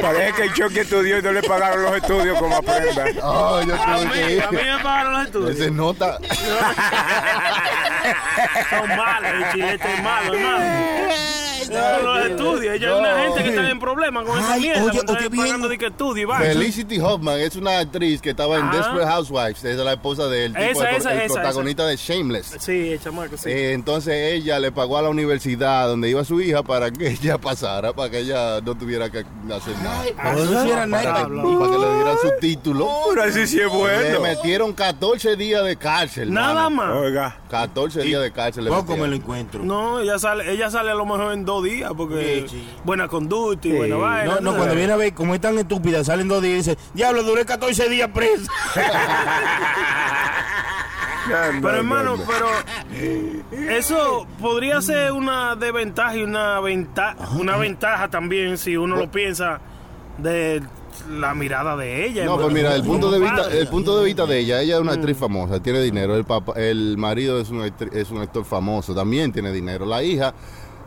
Parece que el Chucky estudió y no le pagaron los estudios como aprenda. Oh, yo A mí, que a mí me pagaron los estudios. Ese nota. [LAUGHS] Son malos, el chilete es malo, hermano. No, los estudios, ella es una gente que está en problemas con esa mierda. oye, cuando oye, están bien. pagando de que estudio y vaina. Felicity Hoffman es una actriz que estaba en Ajá. Desperate Housewives. Es la esposa del tipo, Esa, el, esa, el esa, protagonista de Shameless. Sí, el chamaco, sí. Eh, entonces ella le pagó a la universidad donde iba su hija para que [LAUGHS] ella pasara, para que ella no tuviera que hacer nada. Pero eso sí era para, que le dieran su título. Pero así sí es Le bueno. metieron 14 días de cárcel. Nada mano. más. Oiga. 14 días de cárcel. Poco me lo encuentro. No, ella sale, ella sale a lo mejor en dos días porque Sí, sí. buena conducta y buena vaina. No, no, ¿no? cuando viene a ver cómo es tan estúpida, salen dos días y dice, diablo, duré 14 días preso. [LAUGHS] Pero hermano, pero eso podría ser una desventaja y una ventaja, una ventaja también si uno lo piensa de la mirada de ella. No, pues mira, el punto de vista, el punto de vista de ella, ella es una actriz famosa, tiene dinero, el papá, el marido es un actri- es un actor famoso, también tiene dinero. La hija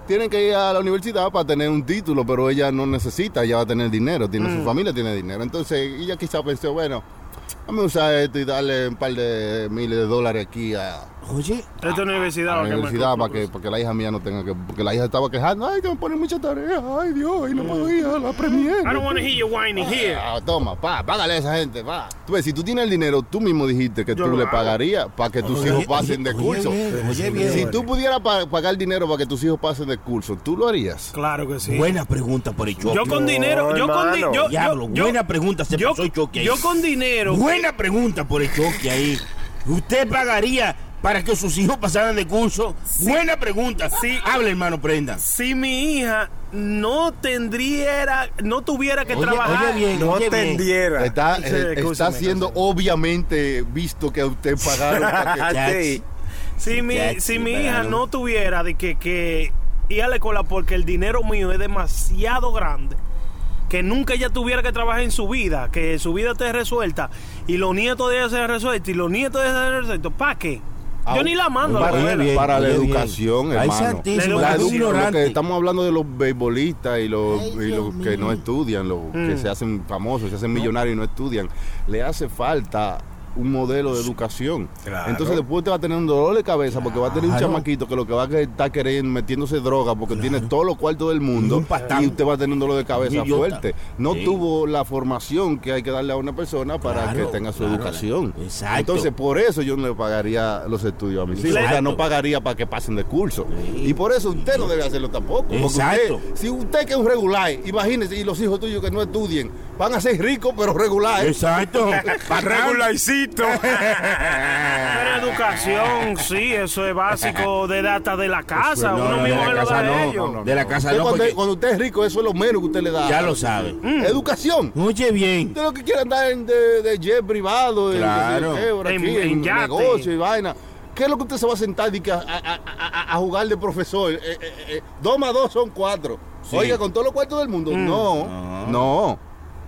tiene que ir a la universidad para tener un título, pero ella no necesita, ella va a tener dinero, tiene su familia tiene dinero. Entonces, ella quizá pensó, bueno, vamos a usar esto y darle un par de miles de dólares aquí a, Oye, Esta universidad. a la universidad para que, para que la hija mía no tenga que, porque la hija estaba quejando, ay, que me ponen mucha tarea, ay Dios, y no puedo ir a la premiere. I don't want to hear you whining here. Ah, toma, pa, págale a esa gente, pa. Tú ves, si tú tienes el dinero, tú mismo dijiste que Yo tú le hago. pagarías para que tus Oye, hijos pasen oye, de oye curso. bien, oye bien. Si tú pudieras pa- pagar dinero para que tus hijos pasen de curso, ¿tú lo harías? Claro que sí. buena pregunta por el choque. Yo con dinero, yo con di- hermano. yo, Diablo, yo, buena pregunta, se yo, pasó el choque ahí. yo con dinero, Buena pregunta por el choque ahí. ¿Usted pagaría para que sus hijos pasaran de curso? Buena pregunta. Sí. Habla, hermano, prenda. si mi hija no tendría, no tuviera que Oye, trabajar, oye bien, No oye bien. tendiera. Está, Sí, eh, está siendo obviamente visto que a usted pagaron para que... [LAUGHS] Sí. si mi, si mi hija no. no tuviera de que, que ir a la escuela porque el dinero mío es demasiado grande, que nunca ella tuviera que trabajar en su vida, que su vida esté resuelta y los nietos de ella sean resueltos y los nietos de ella sean resueltos, ¿para qué? Yo ni la mando a la para, bien, para la bien. educación, hermano. La La es edu- ignorante. lo que estamos hablando de los beisbolistas y los, Ay, y Dios los que mío. no estudian, los que Mm. se hacen famosos, se hacen millonarios y no estudian, le hace falta un modelo de educación. Claro. Entonces después te va a tener un dolor de cabeza porque va a tener un Claro. chamaquito que lo que va a estar queriendo metiéndose droga porque tiene todos los cuartos del mundo y usted va a tener un dolor de cabeza idiota. fuerte. No Sí. tuvo la formación que hay que darle a una persona para Claro, que tenga su claro. educación. Exacto. Entonces por eso yo no le pagaría los estudios a mis hijos. O sea, no pagaría para que pasen de curso. Y por eso usted no debe hacerlo tampoco. Porque Exacto. usted- si usted que es un regular, imagínese, y los hijos tuyos que no estudien, van a ser ricos pero [LAUGHS] regular. Exacto. [LAUGHS] Pero educación, sí, eso es básico de data de la casa. No, Uno no, de mismo la lo casa da a no, ellos. no, De la casa Usted no, cuando, porque cuando usted es rico, eso es lo menos que usted le da. ya lo sabe. Educación. Oye bien. Usted lo que quiere andar en de, de jet privado, de- Claro. de, por En- aquí, en negocio y vaina. ¿Qué es lo que usted se va a sentar y que a, a- a- jugar de profesor? Eh, eh, eh, dos más dos son cuatro. Sí. Oiga, con todos los cuartos del mundo. No, No. no.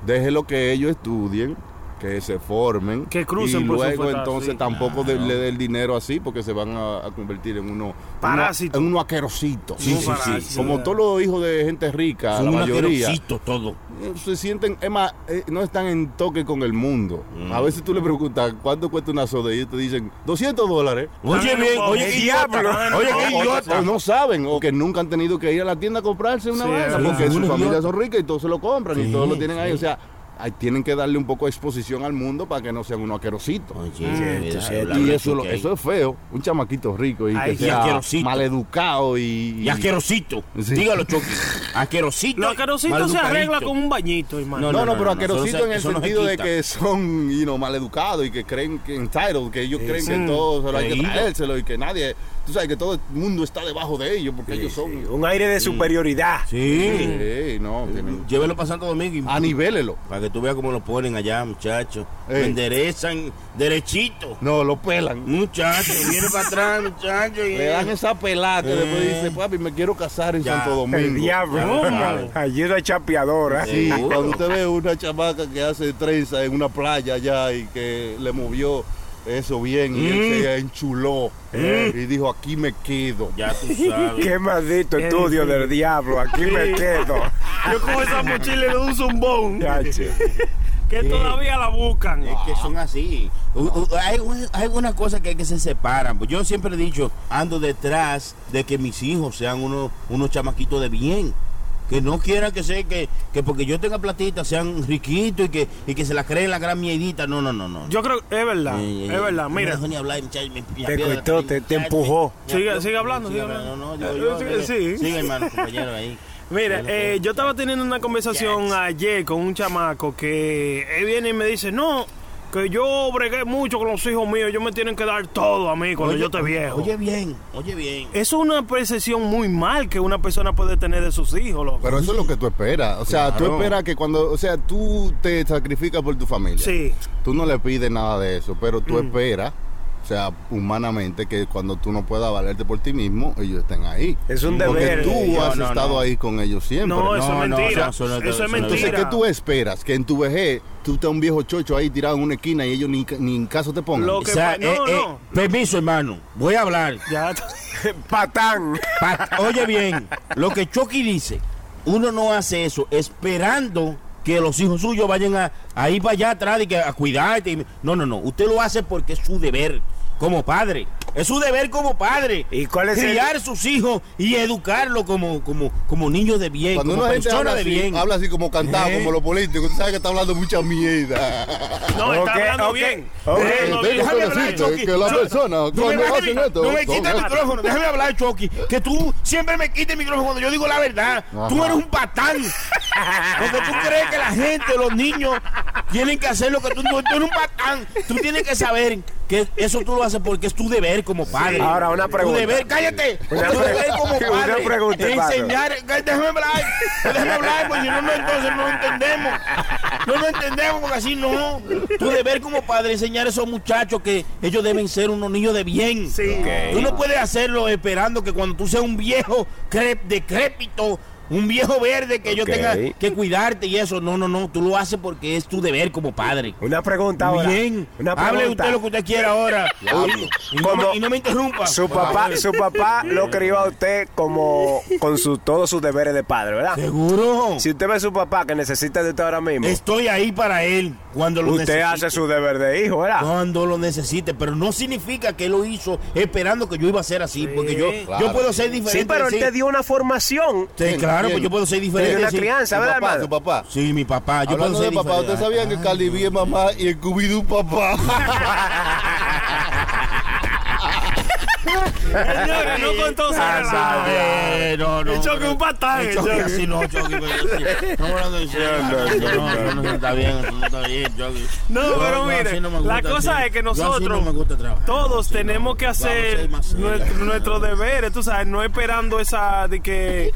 Déjelo que ellos estudien, que se formen. Que crucen Y por su luego entonces sí. tampoco Claro. le dé el dinero así porque se van a, a convertir en uno... Parásitos. En uno aquerosito. Sí, sí, sí. Como todos los hijos de gente rica, Son la un mayoría todo. se sienten, es más, eh, no están en toque con el mundo. Mm. A veces tú le preguntas cuánto cuesta una soda y ellos te dicen 200 dólares. Oye bien, oye ¡El qué diablo! Oye qué idiota. O no saben, o que nunca han tenido que ir a la tienda a comprarse una Sí, vaina, porque sus familias son ricas y todos se lo compran Sí, y todos lo tienen ahí. O sea, tienen que darle un poco de exposición al mundo para que no sean unos aquerositos. Mm, sí, Y eso, lo- eso es feo, un chamaquito rico y Ay, que y sea asquerosito. maleducado y, Y asquerosito. Sí. Dígalo, Chucky. Asquerosito. Los se arregla con un bañito, hermano. No, no, no, pero no, se- en el sentido de que son you know, maleducados y que creen que entitled, que ellos creen que todo se lo hay que traérselo y que nadie, tú sabes que todo el mundo está debajo de ellos porque ellos son. Un aire de superioridad. Sí. Sí, no, tienen- Llévelo para Santo Domingo y anivélelo. para que tú veas cómo lo ponen allá, muchachos. Ey. Lo enderezan derechito. No, lo pelan. Muchachos, viene para atrás, muchachos. y- Le dan esa pelada que Eh. después dice, papi, me quiero casar en Ya. Santo El Domingo. diablo. ¿Cómo? Ayuda chapeadora. Sí, cuando usted ve una chamaca que hace trenza en una playa allá y que le movió eso bien y él Mm. se enchuló y dijo, aquí me quedo. Ya tú sabes. [LAUGHS] Qué maldito estudio del diablo. Aquí me quedo. Yo con esa mochila le doy un zumbón. Que todavía la buscan. Es que son así. Hay, hay algunas cosas que, hay que se separan. Pues Yo siempre he dicho, ando detrás de que mis hijos sean unos, unos chamaquitos de bien. Que no quieran que sea que, que porque yo tenga platita sean riquitos y que, y que se la creen la gran miedita. No, no, no, no. Yo creo, es verdad, Eh, eh, es verdad. no me Mira, dejó ni hablar, me- me Te cortó, te- empujó. me Sigue- sigue hablando, Sigue hablando. No, no, yo, Sí, digo- sí. Sigue, hermano, compañero, ahí. mira, eh, yo estaba teniendo una conversación ayer con un chamaco que él viene y me dice, no, que yo bregué mucho con los hijos míos, ellos me tienen que dar todo a mí cuando Oye, yo esté viejo. Oye bien, oye bien. Eso es una percepción muy mal que una persona puede tener de sus hijos, loco. Pero eso es lo que tú esperas. O sea, tú esperas que cuando, o sea, tú te sacrificas por tu familia. Sí. Tú no le pides nada de eso, pero tú esperas o sea, humanamente, que cuando tú no puedas valerte por ti mismo, ellos estén ahí. Es un Porque deber. tú No, has no, estado no. ahí con ellos siempre. No, eso No, es mentira. eso no- eso, eso es mentira. Entonces, ¿qué tú esperas? Que en tu vejez tú estés un viejo chocho ahí tirado en una esquina y ellos ni, ni en caso te pongan. Lo O que sea, pa- no, eh, eh, permiso, hermano. Voy a hablar. Ya. [LAUGHS] Patán. Pa- Oye bien, lo que Chucky dice, uno no hace eso esperando que los hijos suyos vayan a, a ir para allá atrás y que a cuidarte. No, no, no. Usted lo hace porque es su deber como padre. Es su deber como padre. ¿Y cuál es el- Criar sus hijos y educarlos como, como, como niños de bien, Cuando como una gente habla de así, bien. habla así como cantado, ¿Eh? como los políticos, tú sabes que está hablando mucha mierda. No, está hablando bien. ok. Está hablando bien. Déjame hablar, Chucky. que la No, persona, no me hacen mi- esto, no me son quites el micrófono, déjame hablar, Chucky. Que tú siempre me quites el micrófono cuando yo digo la verdad. Tú eres un patán. Porque tú crees que la gente, los niños, tienen que hacer lo que tú no. Tú eres un patán. Tú tienes que saber que eso tú lo haces porque es tu deber como padre. Ahora, una pregunta. Tu deber, cállate. Una tu pre- deber como una padre. pregunta, enseñar. Déjame hablar. Déjame hablar, porque si no, no, entonces no lo entendemos. No lo entendemos, porque así no. Tu deber como padre enseñar a esos muchachos que ellos deben ser unos niños de bien. Sí. Tú no puedes hacerlo esperando que cuando tú seas un viejo cre- decrépito, un viejo verde, que yo tenga que cuidarte y eso. No, no, no. Tú lo haces porque es tu deber como padre. Una pregunta ahora. Bien. Una Hable pregunta. usted lo que usted quiera ahora. [LAUGHS] Y, y no Como- me, y no me interrumpa. Su papá, su papá lo crió a usted como con su, todos sus deberes de padre, ¿verdad? Seguro. Si usted ve a su papá que necesita de usted ahora mismo, Estoy ahí para él cuando lo usted necesite. hace su deber de hijo, ¿verdad? Cuando lo necesite, pero no significa que él lo hizo esperando que yo iba a ser así, porque yo, claro. yo puedo ser diferente. Sí, pero él te dio una formación. Sí, ¿Quién? Claro, pues yo puedo ser diferente. una sí. crianza, ¿verdad, papá, tu papá. Sí, mi papá. Yo Hablando puedo de ser papá, ¿usted diferente. sabía que Cardi B es mamá y el Scooby-Doo papá? Señores, no con todo Ah, sabe, no, no. Es un Chucky Chucky. así no, sí. Estamos hablando de. No, no, no, está bien, no está bien, Chucky. No, Yo- pero mire, la cosa así. es que nosotros, todos tenemos que hacer nuestro, nuestros deberes, tú sabes, no esperando esa de que...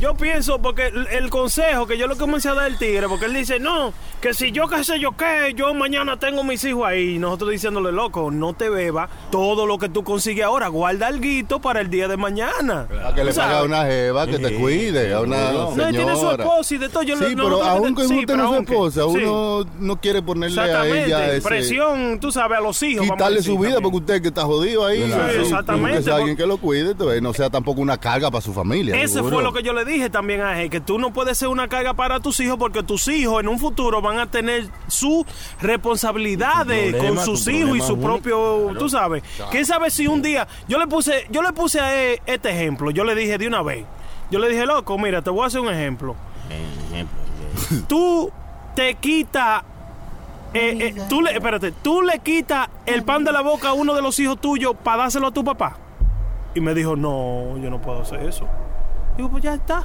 Yo pienso, porque el, el consejo que yo le comencé a dar al tigre, porque él dice, no, que si yo qué sé yo qué, yo mañana tengo mis hijos ahí, y nosotros diciéndole, loco, no te beba todo lo que tú consigues ahora, guarda algo para el día de mañana. A que le pague a una jeva que te Sí, cuide, a una. No, él tiene su señora. esposa y de todo. Yo Sí, no, pero no, aún que sí, usted pero no es su esposa, sí. uno no quiere ponerle a ella ese, presión, tú sabes, a los hijos. vamos a quitarle decir su vida también. porque usted que está jodido ahí, Claro. sí, Sí, exactamente, que sea alguien que lo cuide, no sea tampoco una carga para su familia. Ese seguro. fue lo que yo le dije también a él, que tú no puedes ser una carga para tus hijos porque tus hijos en un futuro van a tener sus responsabilidades problema, con sus hijos y su único. propio, Claro. tú sabes. ¿Quién sabe si un día yo le puse yo le puse a él este ejemplo, yo le dije de una vez. Yo le dije, "Loco, mira, te voy a hacer un ejemplo. Ejemplo, Tú te quitas eh, eh, tú le, espérate, tú le quitas el pan de la boca a uno de los hijos tuyos para dárselo a tu papá. Y me dijo, no, yo no puedo hacer eso. Digo, pues ya está.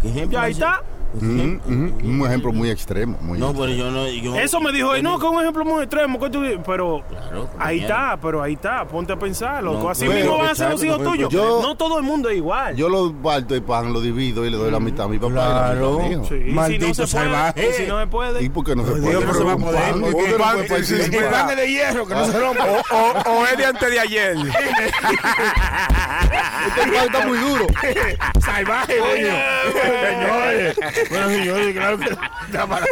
¿Qué ejemplo Ya ahí ese? está. Un ejemplo muy extremo. Muy No, pero yo no. Yo, Eso me dijo, "Ay, no, que es un ejemplo muy extremo. que tú di-". Pero Claro, ahí está, pero ahí está. Ponte a pensar, loco. No, Así pero, mismo van a ser los hijos tuyos. yo- no todo el mundo es igual. Yo lo parto y pan, lo divido y le doy la mitad a mi papá y la Claro. mitad a mi hijo. Sí, y Maldito si no se puede, salvaje. y si no se puede. ¿Y por qué no se Dios, puede? no se va a Un poder, pan, porque ¿por qué el no pan- puede partir El un pan pan? es de hierro, que no se rompa. O, o es de antes de ayer. Este pan está muy duro. Salvaje, coño. Señores. Bueno, señores, claro que está para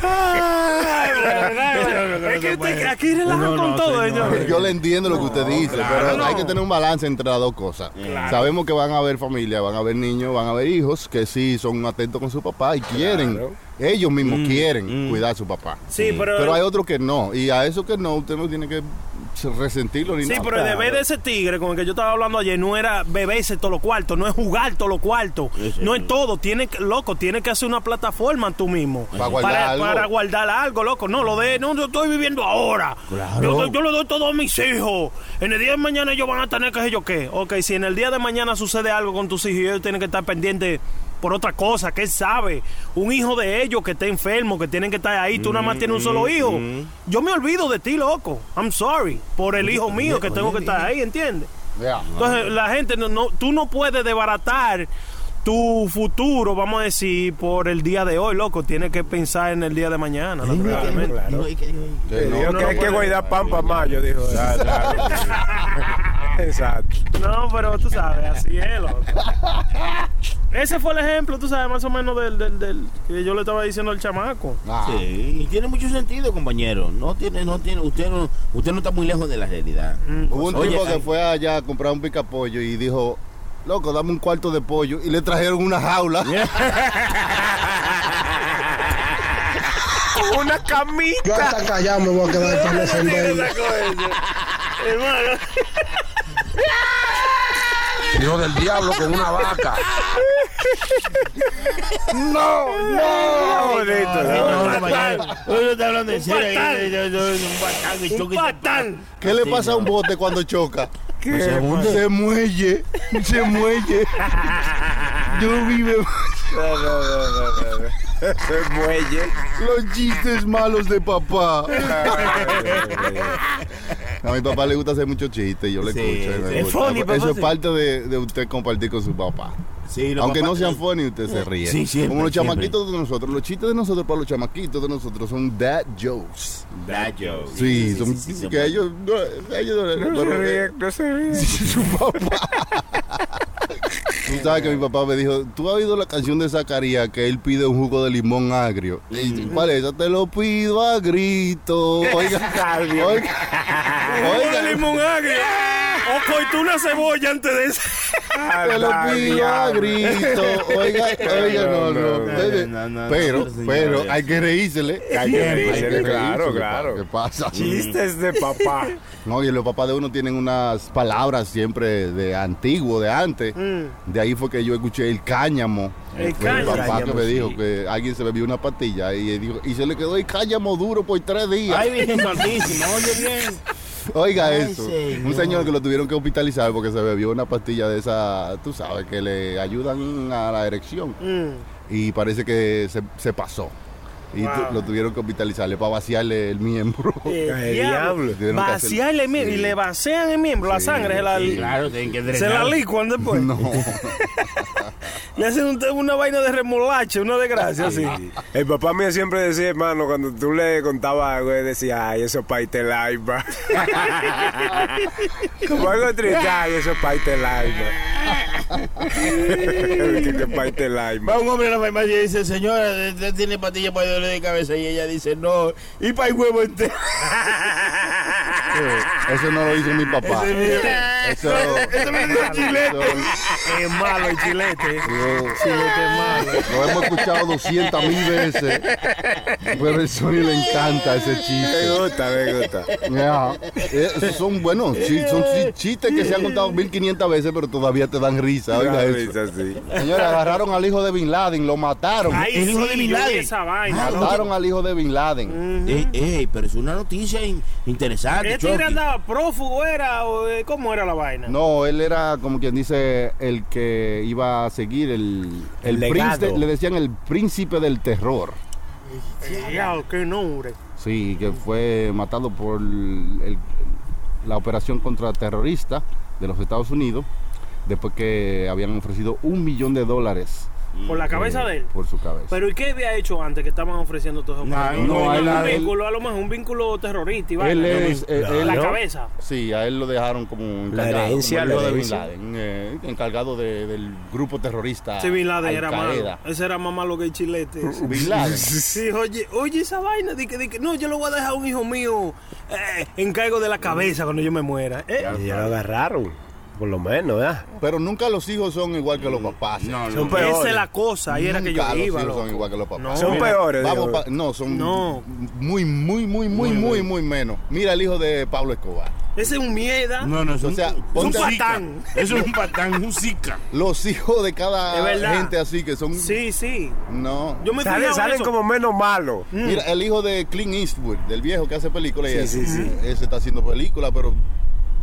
Ay, verdad, es que usted- aquí relajan No, no, con todo, señor. Yo le entiendo lo que usted dice, pero no. hay que tener un balance entre las dos cosas. Sabemos que van a haber familias, van a haber niños, van a haber hijos que sí son atentos con su papá y quieren, ellos mismos quieren cuidar a su papá. Sí, pero, Pero hay otros que no, y a eso que no, usted no tiene que resentirlo ni Sí, nada. pero el deber de ese tigre con el que yo estaba hablando ayer no era beberse todos los cuartos, no es jugar todos los cuartos, Sí, no sí. es todo. Tiene que, loco, tiene que hacer una plataforma tú mismo Para guardar para, algo. para guardar algo, loco. No, lo de, no, yo estoy viviendo ahora. Claro. Yo, yo le doy todo a mis hijos. En el día de mañana ellos van a tener que sé yo qué. Ok, si en el día de mañana sucede algo con tus hijos y ellos tienen que estar pendientes por otra cosa, ¿qué sabe? Un hijo de ellos que esté enfermo, que tienen que estar ahí, tú nada más tienes un solo hijo. Yo me olvido de ti, loco. I'm sorry. Por el hijo mío que tengo que estar ahí, ¿entiendes? Ya. Entonces, la gente, no, no- tú no puedes desbaratar tu futuro, vamos a decir, por el día de hoy, loco. Tienes que pensar en el día de mañana. Que Dijo no, que no hay que puede- guardar pan para mayo, dijo. [LAUGHS] Exacto. No, pero tú sabes, así es, loco. [LAUGHS] Ese fue el ejemplo, tú sabes, más o menos del, del, del que yo le estaba diciendo al chamaco. Ah, Sí, y tiene mucho sentido, compañero. No tiene, no tiene, usted no, usted no está muy lejos de la realidad. Hubo un Oye, tipo que ay. fue allá a comprar un picapollo y dijo, loco, dame un cuarto de pollo. Y le trajeron una jaula. [LAUGHS] [LAUGHS] Una Yo camita. hasta callado me voy a quedar para defenderme. [LAUGHS] Hermano, Hijo del diablo con una vaca. No, no. Bonito, No, ¿no? no, está hablando en serio. Un patán. ¿Qué le pasa a un bote cuando choca? ¿Qué? Se muelle, se muelle. Yo vive No, no, no, no, no. Ese muelle. los chistes malos de papá. [LAUGHS] A mi papá le gusta hacer muchos chistes, yo le Sí, escucho. sí. Es funny, papá, Eso es sí. parte de, de usted compartir con su papá. Aunque no sean funny, usted se ríe. Sí, siempre, Como los siempre. chamaquitos de nosotros. Los chistes de nosotros para los chamaquitos de nosotros son dad jokes. Dad jokes. Sí, son sí, sí, que ellos, no, ellos no- No se pero, ríe, eh, no se ríe. [LAUGHS] su papá. [LAUGHS] Tú sabes que mi papá me dijo, ¿tú has oído la canción de Zacarías que él pide un jugo de limón agrio? Y Mm. dice, ¿cuál es? esa? Te lo pido a grito. Oiga, [LAUGHS] oiga, [LAUGHS] Oiga, oiga, limón agrio. O coitó una cebolla antes de eso. te lo pido a grito. Oiga, [LAUGHS] oiga, no, no. Pero, pero hay que reírsele. Hay que reírsele, claro, claro. ¿Qué pasa? Chistes de papá. No, y los papás de uno tienen unas palabras siempre de antiguo, de antes. De ahí fue que yo escuché el cáñamo. El Fue cáñamo. Mi papá que me sí. dijo que alguien se bebió una pastilla y, dijo, y se le quedó el cáñamo duro por tres días. Ay, Virgen Santísima, oye bien. [LAUGHS] Oiga Ay, eso. señor. Un señor que lo tuvieron que hospitalizar porque se bebió una pastilla de esa, tú sabes, que le ayudan a la erección. Y parece que se, se pasó. Y Wow. lo tuvieron que hospitalizarle para vaciarle el miembro. [LAUGHS] Eh, Ay, diablo. Vaciarle el miembro Sí. y le vacían el miembro, la sangre, se la, sí. Claro, tienen que se la drenar. licuan después. [LAUGHS] No. [LAUGHS] Le hacen un- una vaina de remolacha, una desgracia así. El papá mío siempre decía, hermano, cuando tú le contabas algo, él decía, ay, eso es paite laiba. Como algo triste, ay, eso es paite [LAUGHS] Va un hombre a la farmacia y dice, señora, ¿usted tiene pastillas para dolor de cabeza? Y ella dice, no. Y para el huevo entero. [LAUGHS] Eso no lo hizo mi papá. Eso, Eso me dijo Chilete. [LAUGHS] Es malo el chilete. eso- Chilete es malo. Lo hemos escuchado 200 mil veces. Pero a Sony le encanta ese Me chiste. gusta, me gusta. Eh, esos son buenos. chi- Son chi- chistes que se han contado 1500 veces, pero todavía te dan risa. Oiga Una eso. risa, sí. Señores, agarraron al hijo de Bin Laden, lo mataron. Ay, El hijo sí, de Bin Laden. esa vaina. ¿no? Mataron al hijo de Bin Laden. Ey, ey, pero es una noticia in- interesante, Este Chucky. andaba prófugo, era, o, eh, ¿cómo era la vaina? No, él era como quien dice el que iba a seguir el, el El príncipe, le decían el príncipe del terror. Diablo, qué nombre. Sí, que fue matado por el- el- la operación contraterrorista de los Estados Unidos, después que habían ofrecido un millón de dólares Por la cabeza de él. por su cabeza. Pero ¿y qué había hecho antes que estaban ofreciendo todo eso? No, no, un él- él- vínculo, a lo mejor un vínculo terrorista y él vaina. es, él- la ¿no? cabeza. sí, a él lo dejaron como encargado, herencia, la de Bin. Laden, eh, encargado de- del grupo terrorista Sí, Bin Laden era malo. Ese era más malo que el chilete. Bin Laden. [LAUGHS] Sí, oye, oye esa vaina de que, de que no, yo lo voy a dejar a un hijo mío eh, en cargo de la cabeza cuando yo me muera. ¿eh? Y ya lo agarraron, por lo menos, ¿verdad? Pero nunca los hijos son igual que los papás. No, Son no. peores. Esa es la cosa, ahí era que Nunca yo los iba. hijos son igual que los papás. No. Son peores, Vamos pa- no, son No. muy, muy, muy, muy, muy, muy menos. Mira el hijo de Pablo Escobar. Ese es un mierda. No, no, es O un, sea, es un patán. Eso es un patán, un zika. Los hijos de cada gente así que son. Sí, sí. No. Yo me Salen, salen eso. como menos malos. Mira, el hijo de Clint Eastwood, del viejo que hace películas y Sí, eso. sí, sí. Ese está haciendo películas, pero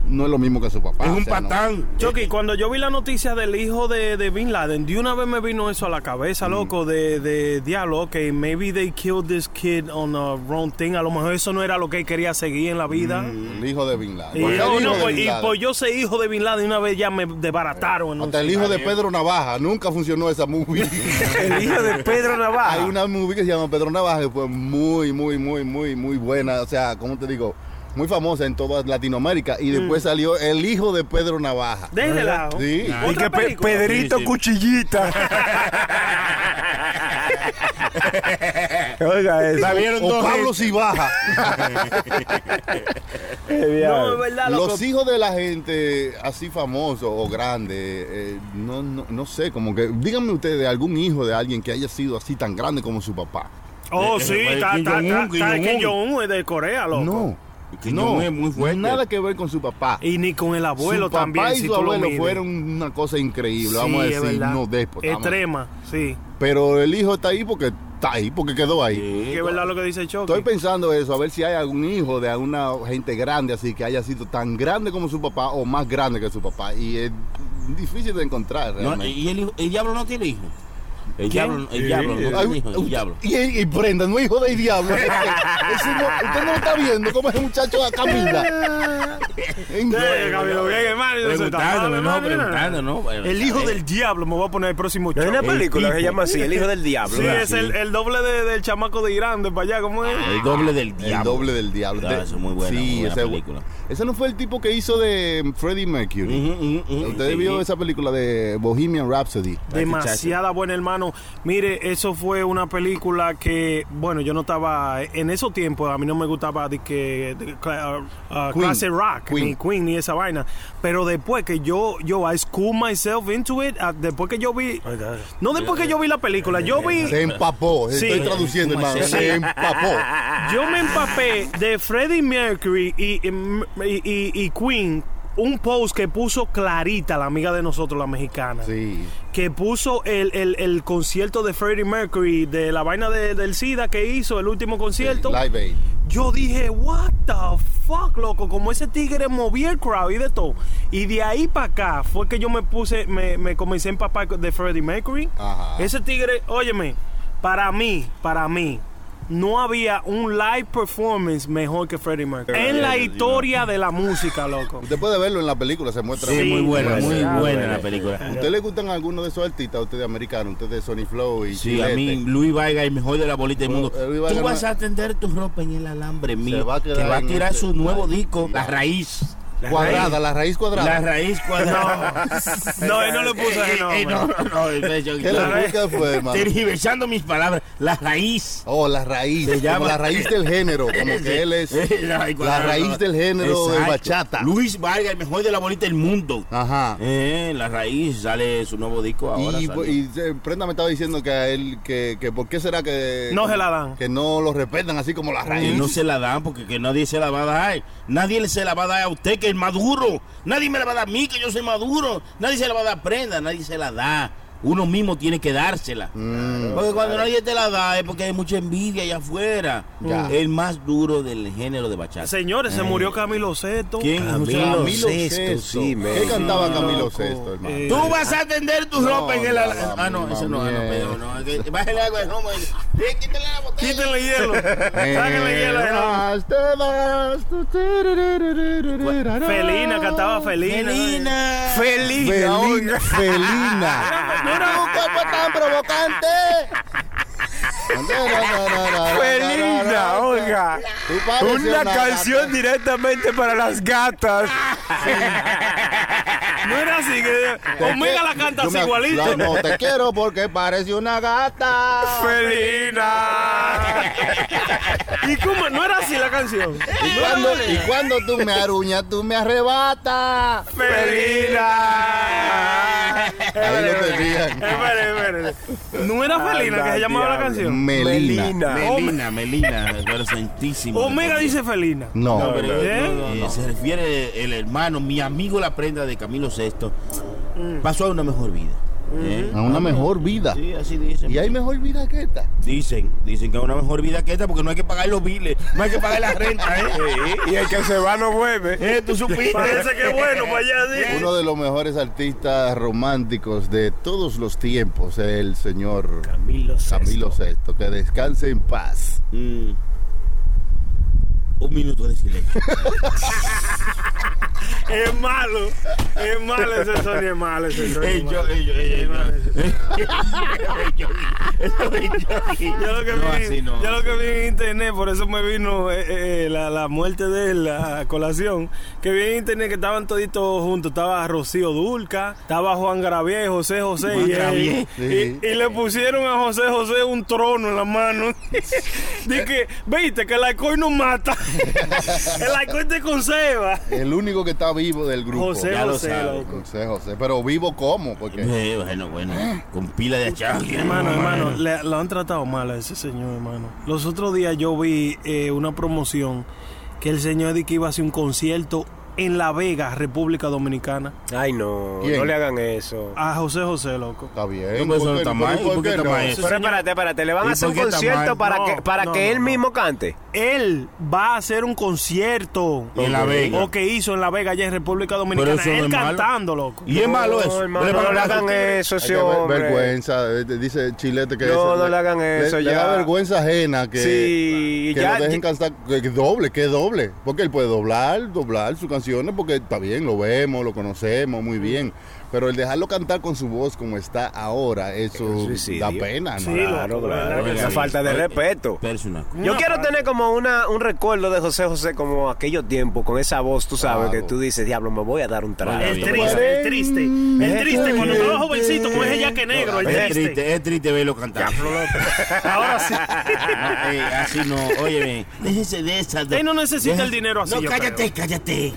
no es lo mismo que su papá. Es o un sea, no. patán. Chucky, cuando yo vi la noticia del hijo de, de Bin Laden, de una vez me vino eso a la cabeza, Mm. loco, de, de diablo, ok, maybe they killed this kid on a wrong thing, a lo mejor eso no era lo que él quería seguir en la vida. El hijo de Bin Laden. Y, Porque el no, pues, Bin y pues yo ser hijo de Bin Laden, una vez ya me desbarataron. el hijo de Pedro Navaja. Nunca funcionó esa movie. [LAUGHS] El hijo de Pedro Navaja. Hay una movie que se llama Pedro Navaja que fue muy, muy, muy, muy, muy buena. O sea, ¿cómo te digo? Muy famosa en toda Latinoamérica. Y después salió El hijo de Pedro Navaja. Lado. Sí. Y ¿Otra que Pe-? Pedrito Sí, sí. Cuchillita. [LAUGHS] Oiga eso. Salieron O dos Pablo. Cibaja. No, es verdad, loco. Los hijos de la gente así famoso o grande, eh, no, no, no sé, como que díganme ustedes algún hijo de alguien que haya sido así tan grande como su papá. Oh, Eh, sí, eh, está, está, está, está de Corea, loco. No, No, Jong-un es muy fuerte. nada que ver con su papá. Y ni con el abuelo su papá también, y si su abuelo fueron una cosa increíble, vamos a decir, no déspota. Extrema, sí. Pero el hijo está ahí porque está ahí, porque quedó ahí. Sí, es verdad lo que dice Chucky. Estoy pensando eso, a ver si hay algún hijo de alguna gente grande así que haya sido tan grande como su papá o más grande que su papá. Y es difícil de encontrar No, realmente. y el, hijo- el diablo no tiene hijo. El diablo, el Sí. diablo no Ay, tiene hijo. El diablo. Y, y Brenda, no es hijo del diablo. [LAUGHS] Ese no- usted no lo está viendo cómo ese muchacho camina. [LAUGHS] Preguntando, no, El hijo del diablo, me voy a poner el próximo Hay una show. película que se llama así, El hijo del diablo. Sí, es el, el doble de- del chamaco de Irán, de para allá, ¿cómo es? El doble del El diablo. doble del diablo. Ah, eso es muy buena, muy buena ese, película. ese no fue el tipo que hizo de Freddie Mercury. Usted Sí, vio sí. esa película de Bohemian Rhapsody. Demasiada buena, hermano. Mire, eso fue una película que, bueno, yo no estaba en esos tiempos, a mí no me gustaba de que de, uh, Queen. clase rock, Queen. ni Queen, ni esa vaina. Pero después que yo, yo, I school myself into it, ah, después que yo vi, no después que yo vi la película, yo vi, Se empapó. Sí. Estoy traduciendo, ¿Cómo hermano. Se empapó. yo me empapé de Freddie Mercury y, y, y- y Queen. Un post que puso Clarita, la amiga de nosotros, la mexicana. Sí. que puso el, el, el concierto de Freddie Mercury de la vaina de- del SIDA que hizo, el último concierto. Live Aid. Yo dije, what the fuck, loco, como ese tigre movía el crowd y de todo. Y de ahí para acá fue que yo me puse, me, me comencé a empapar de Freddie Mercury. Ajá. Ese tigre, óyeme, para mí, para mí, no había un live performance mejor que Freddie Mercury. En la historia de la música, loco. Usted puede verlo en la película, se muestra. Sí, muy buena, Sí, muy buena sí. la película. ¿A usted le gustan algunos de esos artistas, a ustedes americanos, ustedes de Sony Flow y Sí, a mí? Luis Vaiga, el mejor de la bolita del mundo. Eh, Luis Vaiga Tú no- vas a tender tu ropa en el alambre mío. va a que quedar va a tirar su nuevo disco, La Raíz. Cuadrada, la raíz cuadrada. La Raíz cuadrada. [LAUGHS] No, él no le puso ese Eh, nombre. eh, no, no, no. eh, yo- ¿Qué fue, hermano? Tergiversando mis palabras. La Raíz. Oh, la raíz. Se llama- Como la raíz del género. Como [LAUGHS] que él es Ay, la cuadrada. raíz del género de bachata. Luis Vargas, el mejor de la bolita del mundo. Ajá. Eh, la raíz sale su nuevo disco ahora. Y, eh, Prenda me estaba diciendo que a él, que, que por qué será que... No se la dan. Que no lo respetan así como la Que raíz. no se la dan porque que nadie se la va a dar. Nadie se la va a dar a usted que es maduro. Nadie me la va a dar a mí que yo soy maduro. Nadie se la va a dar prenda. Nadie se la da. Uno mismo tiene que dársela. Mm. Porque cuando nadie te la da es porque hay mucha envidia allá afuera. Ya. El más duro del género de bachata. Señores, se murió Camilo Sesto. ¿Quién? Camilo Camilo Sesto, Sesto. sí, me- ¿Qué cantaba Camilo. Sesto, hermano? Eh, Tú vas a tender tu No, ropa en el no, ala- Ah, no, eso no, no, pero no. es que- Bájale algo de romo. ahí. Sí, quítale la botella. Quítenle hielo. [LAUGHS] Sáquenle hielo. Eh. Felina, cantaba Felina. Felina. Felina, Felina. Felina. [LAUGHS] [LAUGHS] Era un cuerpo tan provocante. [LAUGHS] Felina, oiga. Tú pareces Una canción directamente para las gatas. [LAUGHS] No era así que Omega la canta Yo así me- igualito. No, no, te quiero porque parece una gata. Felina. [LAUGHS] ¿Y cómo? No era así la canción. Y cuando, y cuando tú me aruñas, tú me arrebatas. Felina. Ahí lo tenían. Espere, espere. No era Felina que se llamaba la canción. Melina. Melina, Melina, pero sentísimo. Omega dice Felina. No. No, pero, ¿Eh? no, no, no. Se refiere el hermano, mi amigo la prenda de Camilo VI, Mm. pasó a una mejor vida. ¿Eh? A una mejor vida. Sí, así dicen. Y hay mejor vida que esta. Dicen, dicen que es una mejor vida que esta porque no hay que pagar los biles, no hay que pagar la renta, ¿eh? [LAUGHS] Y el que se va no vuelve. ¿Eh? ¿Tú supiste? Parece que es bueno para allá, sí. Uno de los mejores artistas románticos de todos los tiempos, el señor Camilo Sesto. Camilo Sesto. Que descanse en paz. Mm. Un minuto de silencio. [LAUGHS] [LAUGHS] Es malo. Es malo ese Sony, es malo ese Sony. Ey, es yo, malo. ey, yo, ey, yo, lo que No, vi, así no. yo lo que vi en internet, por eso me vino eh, eh, la, la muerte de él a colación. Que vi en internet que estaban toditos juntos. Estaba Rocío Dulca, estaba Juan Gravier, José José Juan y, él. Gravier. Sí. y, y le pusieron a José José un trono en la mano. [LAUGHS] Dije, viste que el alcohol no mata. [LAUGHS] el alcohol te conserva. El único que está vivo del grupo. José ya lo José, loco. José José. Pero vivo cómo? Porque Eh, bueno, bueno, con pila de achaque. Hermano, hermano, le- lo han tratado mal a ese señor, hermano. Los otros días yo vi eh, una promoción que el señor di que iba a hacer un concierto en La Vega, República Dominicana. Ay, no, ¿Quién? no le hagan eso. A José José, loco. está bien. No, pues eso ¿Por no está por- mal. por ¿Por qué está mal eso? Pero espérate, espérate, ¿le van ¿Y a hacer un concierto para No, que, para no, que no, él no. mismo cante? Él va a hacer un concierto. En La Vega. O que hizo en La Vega, allá en República Dominicana. eso no Él malo. cantando, loco. Y es malo No, eso. hermano, Le no le hagan su- eso, ver- hombre. vergüenza, eh, dice Chilete que No, no le- le hagan le- eso, le, ya. da vergüenza ajena que, Sí, que ya- lo dejen cantar que, doble, que doble, porque él puede doblar, doblar sus porque está bien, lo vemos, lo conocemos muy bien, pero el dejarlo cantar con su voz como está ahora, eso da pena, ¿no? Sí, Claro, claro. ¿verdad que Una sí? falta de respeto. Personal. Yo quiero tener como una, un recuerdo de José José como aquellos tiempos, con esa voz, tú sabes, Claro. que tú dices, diablo, me voy a dar un trago. El triste, el triste. El triste, cuando estaba jovencito con ese yaque negro, el Es triste. triste, es triste verlo cantar. [LAUGHS] Ahora sí. [LAUGHS] Eh, así no, óyeme, déjese de esa. Él no necesita el dinero así, No, yo cállate, cállate.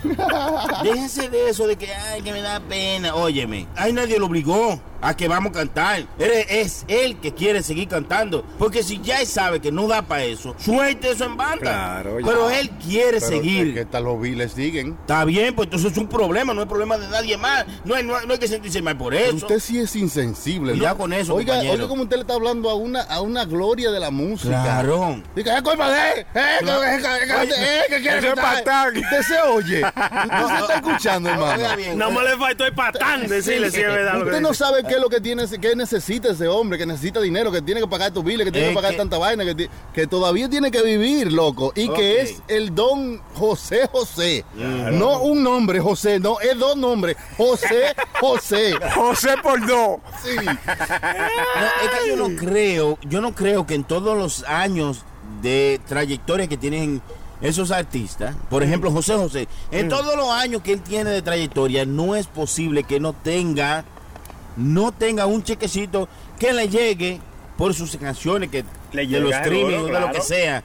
déjese de eso de que, ay, que me da pena. Óyeme, ahí nadie lo obligó a que vamos a cantar. Él- es él que quiere seguir cantando. Porque si ya él sabe que no da para eso, suelte eso en banda. Claro, ya. Pero él quiere Pero seguir. es que tal los biles siguen. Está bien, pues entonces es un problema, no es problema de nadie más. No hay, no hay- no hay que sentirse mal por Pero eso. usted sí es insensible. Cuidado ¿no? con eso, Oiga, compañero. oiga como usted le está hablando a una, a una gloria de la música. Claro. Diga, es culpa de él. Eh, que- eh, quiere. Usted se oye. [LAUGHS] Usted se está escuchando, hermano. No me le faltó el patán Usted no sabe qué es lo que tiene, qué necesita ese hombre, que necesita dinero, que tiene que pagar tus biles, que tiene que pagar que- tanta vaina, que, todavía tiene que vivir, loco, y que es el don José José. No un nombre, José, no, es dos nombres, José José. [LAUGHS] José por dos. Sí. [LAUGHS] No, es que yo no creo, yo no creo que en todos los años de trayectoria que tienen esos artistas, por ejemplo José José, en todos los años que él tiene de trayectoria, no es posible que no tenga, no tenga un chequecito que le llegue por sus canciones, que Le de los streaming, o de lo que sea.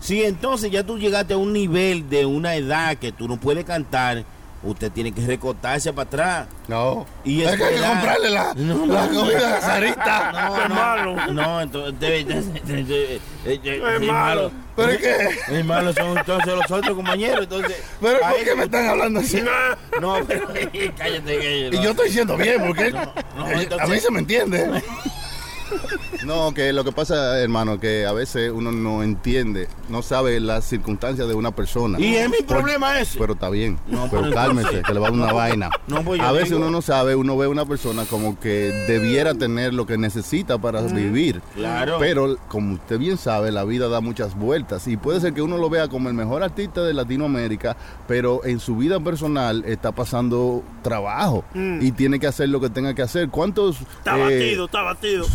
Si entonces ya tú llegaste a un nivel de una edad que tú no puedes cantar, usted tiene que recortarse para atrás. No. Y es que hay que comprarle la, No, la no, comida Sarita. [LAUGHS] No, Es no, malo. No, entonces debe- debe- debe- debe- debe- Es malo. ¿Pero es que? Es malo son entonces los otros compañeros, entonces. ¿Pero por qué me están hablando así? No, pero [LAUGHS] cállate, cállate. Y yo estoy diciendo bien, porque no, eh, entonces- a mí se me entiende. [LAUGHS] No, que lo que pasa, hermano, que a veces uno no entiende, no sabe las circunstancias de una persona. Y es mi Por- problema ese. Pero está bien, No, pero pero cálmese, que le va a dar una vaina. No, pues a veces uno no sabe, uno ve a una persona como que debiera tener lo que necesita para vivir. Claro. Pero como usted bien sabe, la vida da muchas vueltas y puede ser que uno lo vea como el mejor artista de Latinoamérica, pero en su vida personal está pasando trabajo y tiene que hacer lo que tenga que hacer. ¿Cuántos Está eh, batido, está batido.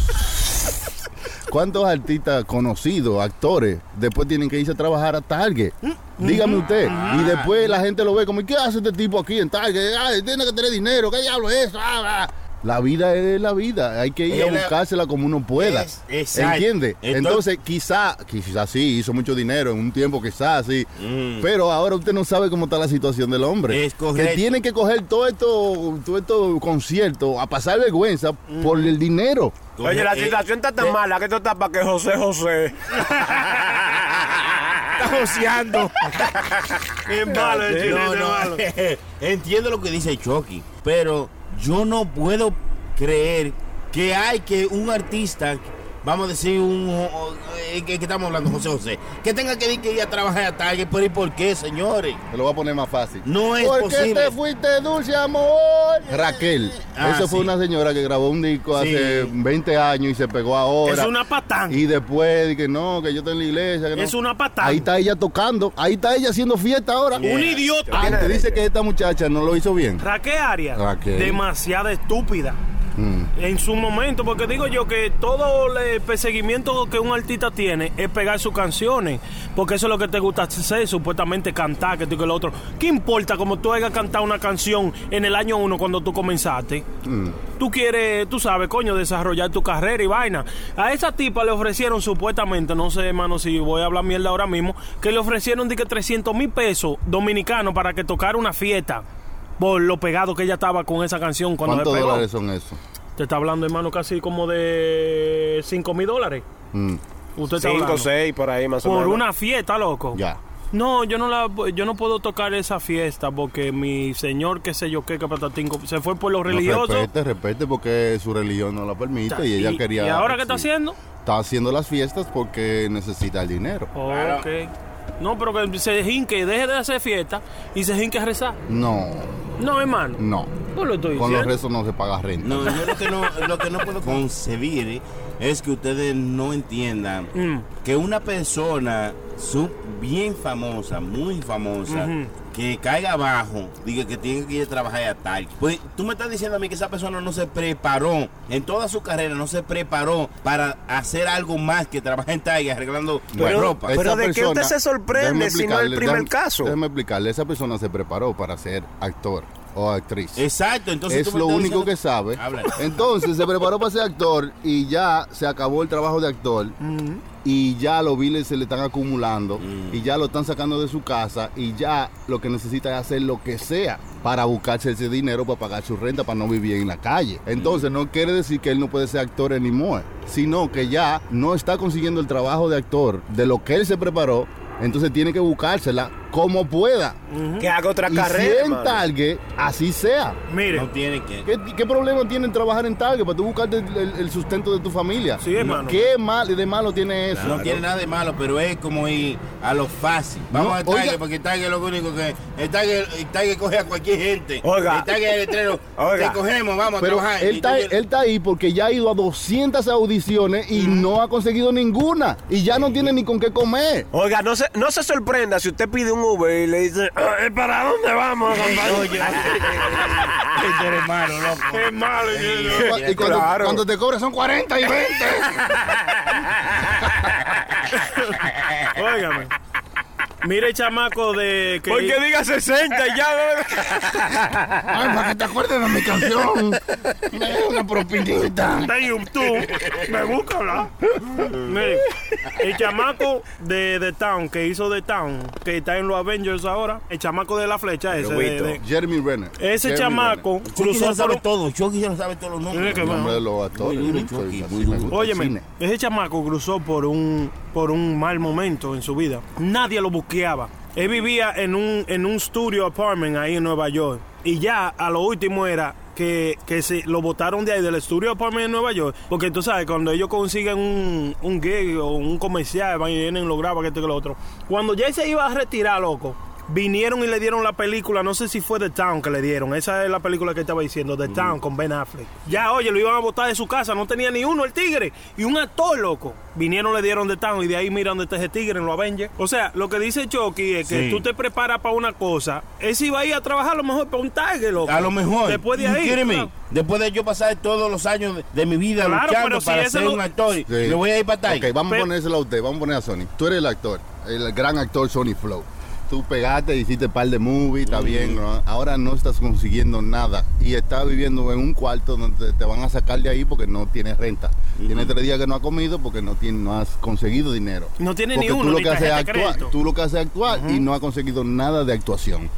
¿Cuántos artistas conocidos, actores, después tienen que irse a trabajar a Target? Dígame usted. Y después la gente lo ve como, ¿qué hace este tipo aquí en Target? Ay, tiene que tener dinero, ¿qué diablo es eso? Ah, ah. La vida es la vida, hay que ir a buscársela como uno pueda. Es- exacto. ¿Entiende? Entonces- Entonces, quizá, quizá sí, hizo mucho dinero en un tiempo, quizás sí. Mm. Pero ahora usted no sabe cómo está la situación del hombre. Es correcto. Que tiene que coger todo esto, todo estos conciertos a pasar vergüenza por el dinero. Oye, la Eh, situación está tan eh, mala que esto está para que José José. [LAUGHS] Está joseando. Es malo No, no, malo. Entiendo lo que dice Chucky, pero yo no puedo creer que hay que un artista, vamos a decir, un, eh, que, que estamos hablando, José José, que tenga que ir, que ir a trabajar a Target, pero ¿y por qué, señores? Te lo voy a poner más fácil. No es ¿Por posible. qué te fuiste, dulce amor? Raquel. Ah, Esa fue una señora que grabó un disco hace Sí. 20 años y se pegó ahora. Es una patán. Y después dije, no, que yo estoy en la iglesia. que no. Es una patán. Ahí está ella tocando. Ahí está ella haciendo fiesta ahora. Un idiota. Te dice que esta muchacha no lo hizo bien. Raquel Arias, Raquel. demasiada estúpida. Mm. En su momento, porque digo yo que todo el perseguimiento que un artista tiene es pegar sus canciones, porque eso es lo que te gusta hacer, supuestamente cantar, que tú y que lo otro. ¿Qué importa como tú hayas cantado una canción en el año uno cuando tú comenzaste? Mm. Tú quieres, tú sabes, coño, desarrollar tu carrera y vaina. A esa tipa le ofrecieron supuestamente, no sé, hermano, si voy a hablar mierda ahora mismo, que le ofrecieron de que 300 mil pesos dominicanos para que tocara una fiesta por lo pegado que ella estaba con esa canción cuando se ¿Cuántos pegó. dólares son esos? Te está hablando, hermano, casi como de 5 mil dólares. Mm, Usted está 5 hablando. 6 por ahí más o Por menos. una fiesta, loco. ya. No, yo no la, yo no puedo tocar esa fiesta porque mi señor, qué sé yo qué, que patatín, se fue por lo No, religioso. respete, respete, porque su religión no la permite y ella quería. ¿Y ahora qué está sí. haciendo? Está haciendo las fiestas porque necesita el dinero. Ok. No, pero que se jinque, deje de hacer fiesta y se jinque a rezar. No, No, hermano. no. Pues lo estoy Con los rezos no se paga renta. No, yo lo que no, lo que no puedo concebir es que ustedes no entiendan Mm. que una persona su- bien famosa, muy famosa. Que caiga abajo, diga que tiene que ir a trabajar a tal. Pues tú me estás diciendo a mí que esa persona no se preparó, en toda su carrera no se preparó para hacer algo más que trabajar en Tiger arreglando Pero- ropa. pero ¿de qué usted se sorprende si no es el primer déjame- caso? Déjeme explicarle, esa persona se preparó para ser actor o actriz. Exacto, entonces es lo único diciendo- que sabe. Habla. Entonces se preparó para ser actor y ya se acabó el trabajo de actor y ya los biles se le están acumulando Mm. y ya lo están sacando de su casa y ya lo que necesita es hacer lo que sea para buscarse ese dinero para pagar su renta para no vivir en la calle. Entonces Mm. no quiere decir que él no puede ser actor anymore, sino que ya no está consiguiendo el trabajo de actor de lo que él se preparó, entonces tiene que buscársela como pueda. Que haga otra Y si carrera. en mano. Target, así sea. Mire, No tiene que. ¿Qué, qué problema tiene en trabajar en Target para tú buscarte el, el- el sustento de tu familia? Sí, hermano. ¿Qué mal, de malo tiene eso? No tiene nada de malo, pero es como ir a lo fácil. Vamos No, a Target, oiga. porque Target es lo único que. El Target, el Target coge a cualquier gente. Oiga. El Target es el letrero. [LAUGHS] Oiga. Te cogemos, vamos a Pero trabajar. él está, tú- él está ahí porque ya ha ido a 200 audiciones y no ha conseguido ninguna. Y ya no tiene ni con qué comer. Oiga, no se, no se sorprenda si usted pide un Uber y le dice, "Ay, ¿para dónde vamos, compadre? Oye, tú eres malo, loco. es malo. Y cuando, Claro. cuando te cobras son 40 y 20. [LAUGHS] Óigame. Mire el chamaco de que Porque diga 60 y ya. Ay, para que te acuerdes de mi canción. Me una propinita. está en YouTube. Me busca hablar. Mire, el chamaco de The Town, que hizo The Town, que está en los Avengers ahora, el chamaco de la flecha ese. de- de- Jeremy Renner. ese Jeremy chamaco cruzó se lo por sabe todo. Chucky se lo sabe todos los nombres. gusta Óyeme, ese chamaco cruzó por un por un mal momento en su vida. Nadie lo busqueaba. Él vivía en un en un studio apartment ahí en Nueva York y ya a lo último era que, que se lo botaron de ahí del estudio apartment en Nueva York porque tú sabes cuando ellos consiguen un, un gig o un comercial van y vienen lo graban que esto y lo otro cuando ya se iba a retirar loco vinieron y le dieron la película, no sé si fue The Town que le dieron, esa es la película que estaba diciendo, The Town con Ben Affleck. Ya, oye, lo iban a botar de su casa, no tenía ni uno el tigre y un actor loco. Vinieron, le dieron The Town y de ahí mira donde está ese tigre en los Avengers. O sea, lo que dice Chucky es que Sí. tú te preparas para una cosa, él sí iba a ir a trabajar a lo mejor para un target, loco. A lo mejor. Después de ahí. claro. Después de yo pasar todos los años de, de mi vida Claro, luchando si para ese ser lo- un actor, Sí. me voy a ir para Tiger. Ok, vamos Pero- a ponérselo a usted, vamos a poner a Sony. Tú eres el actor, el gran actor Sony Flow. Tú pegaste, hiciste un par de movies, está bien, ¿no? ahora no estás consiguiendo nada y estás viviendo en un cuarto donde te, van a sacar de ahí porque no tienes renta. Tienes tres días que no has comido porque no, tienes, no has conseguido dinero. No tiene ni Porque uno, tú lo ni que haces actuar, tú lo que haces es actuar y no has conseguido nada de actuación.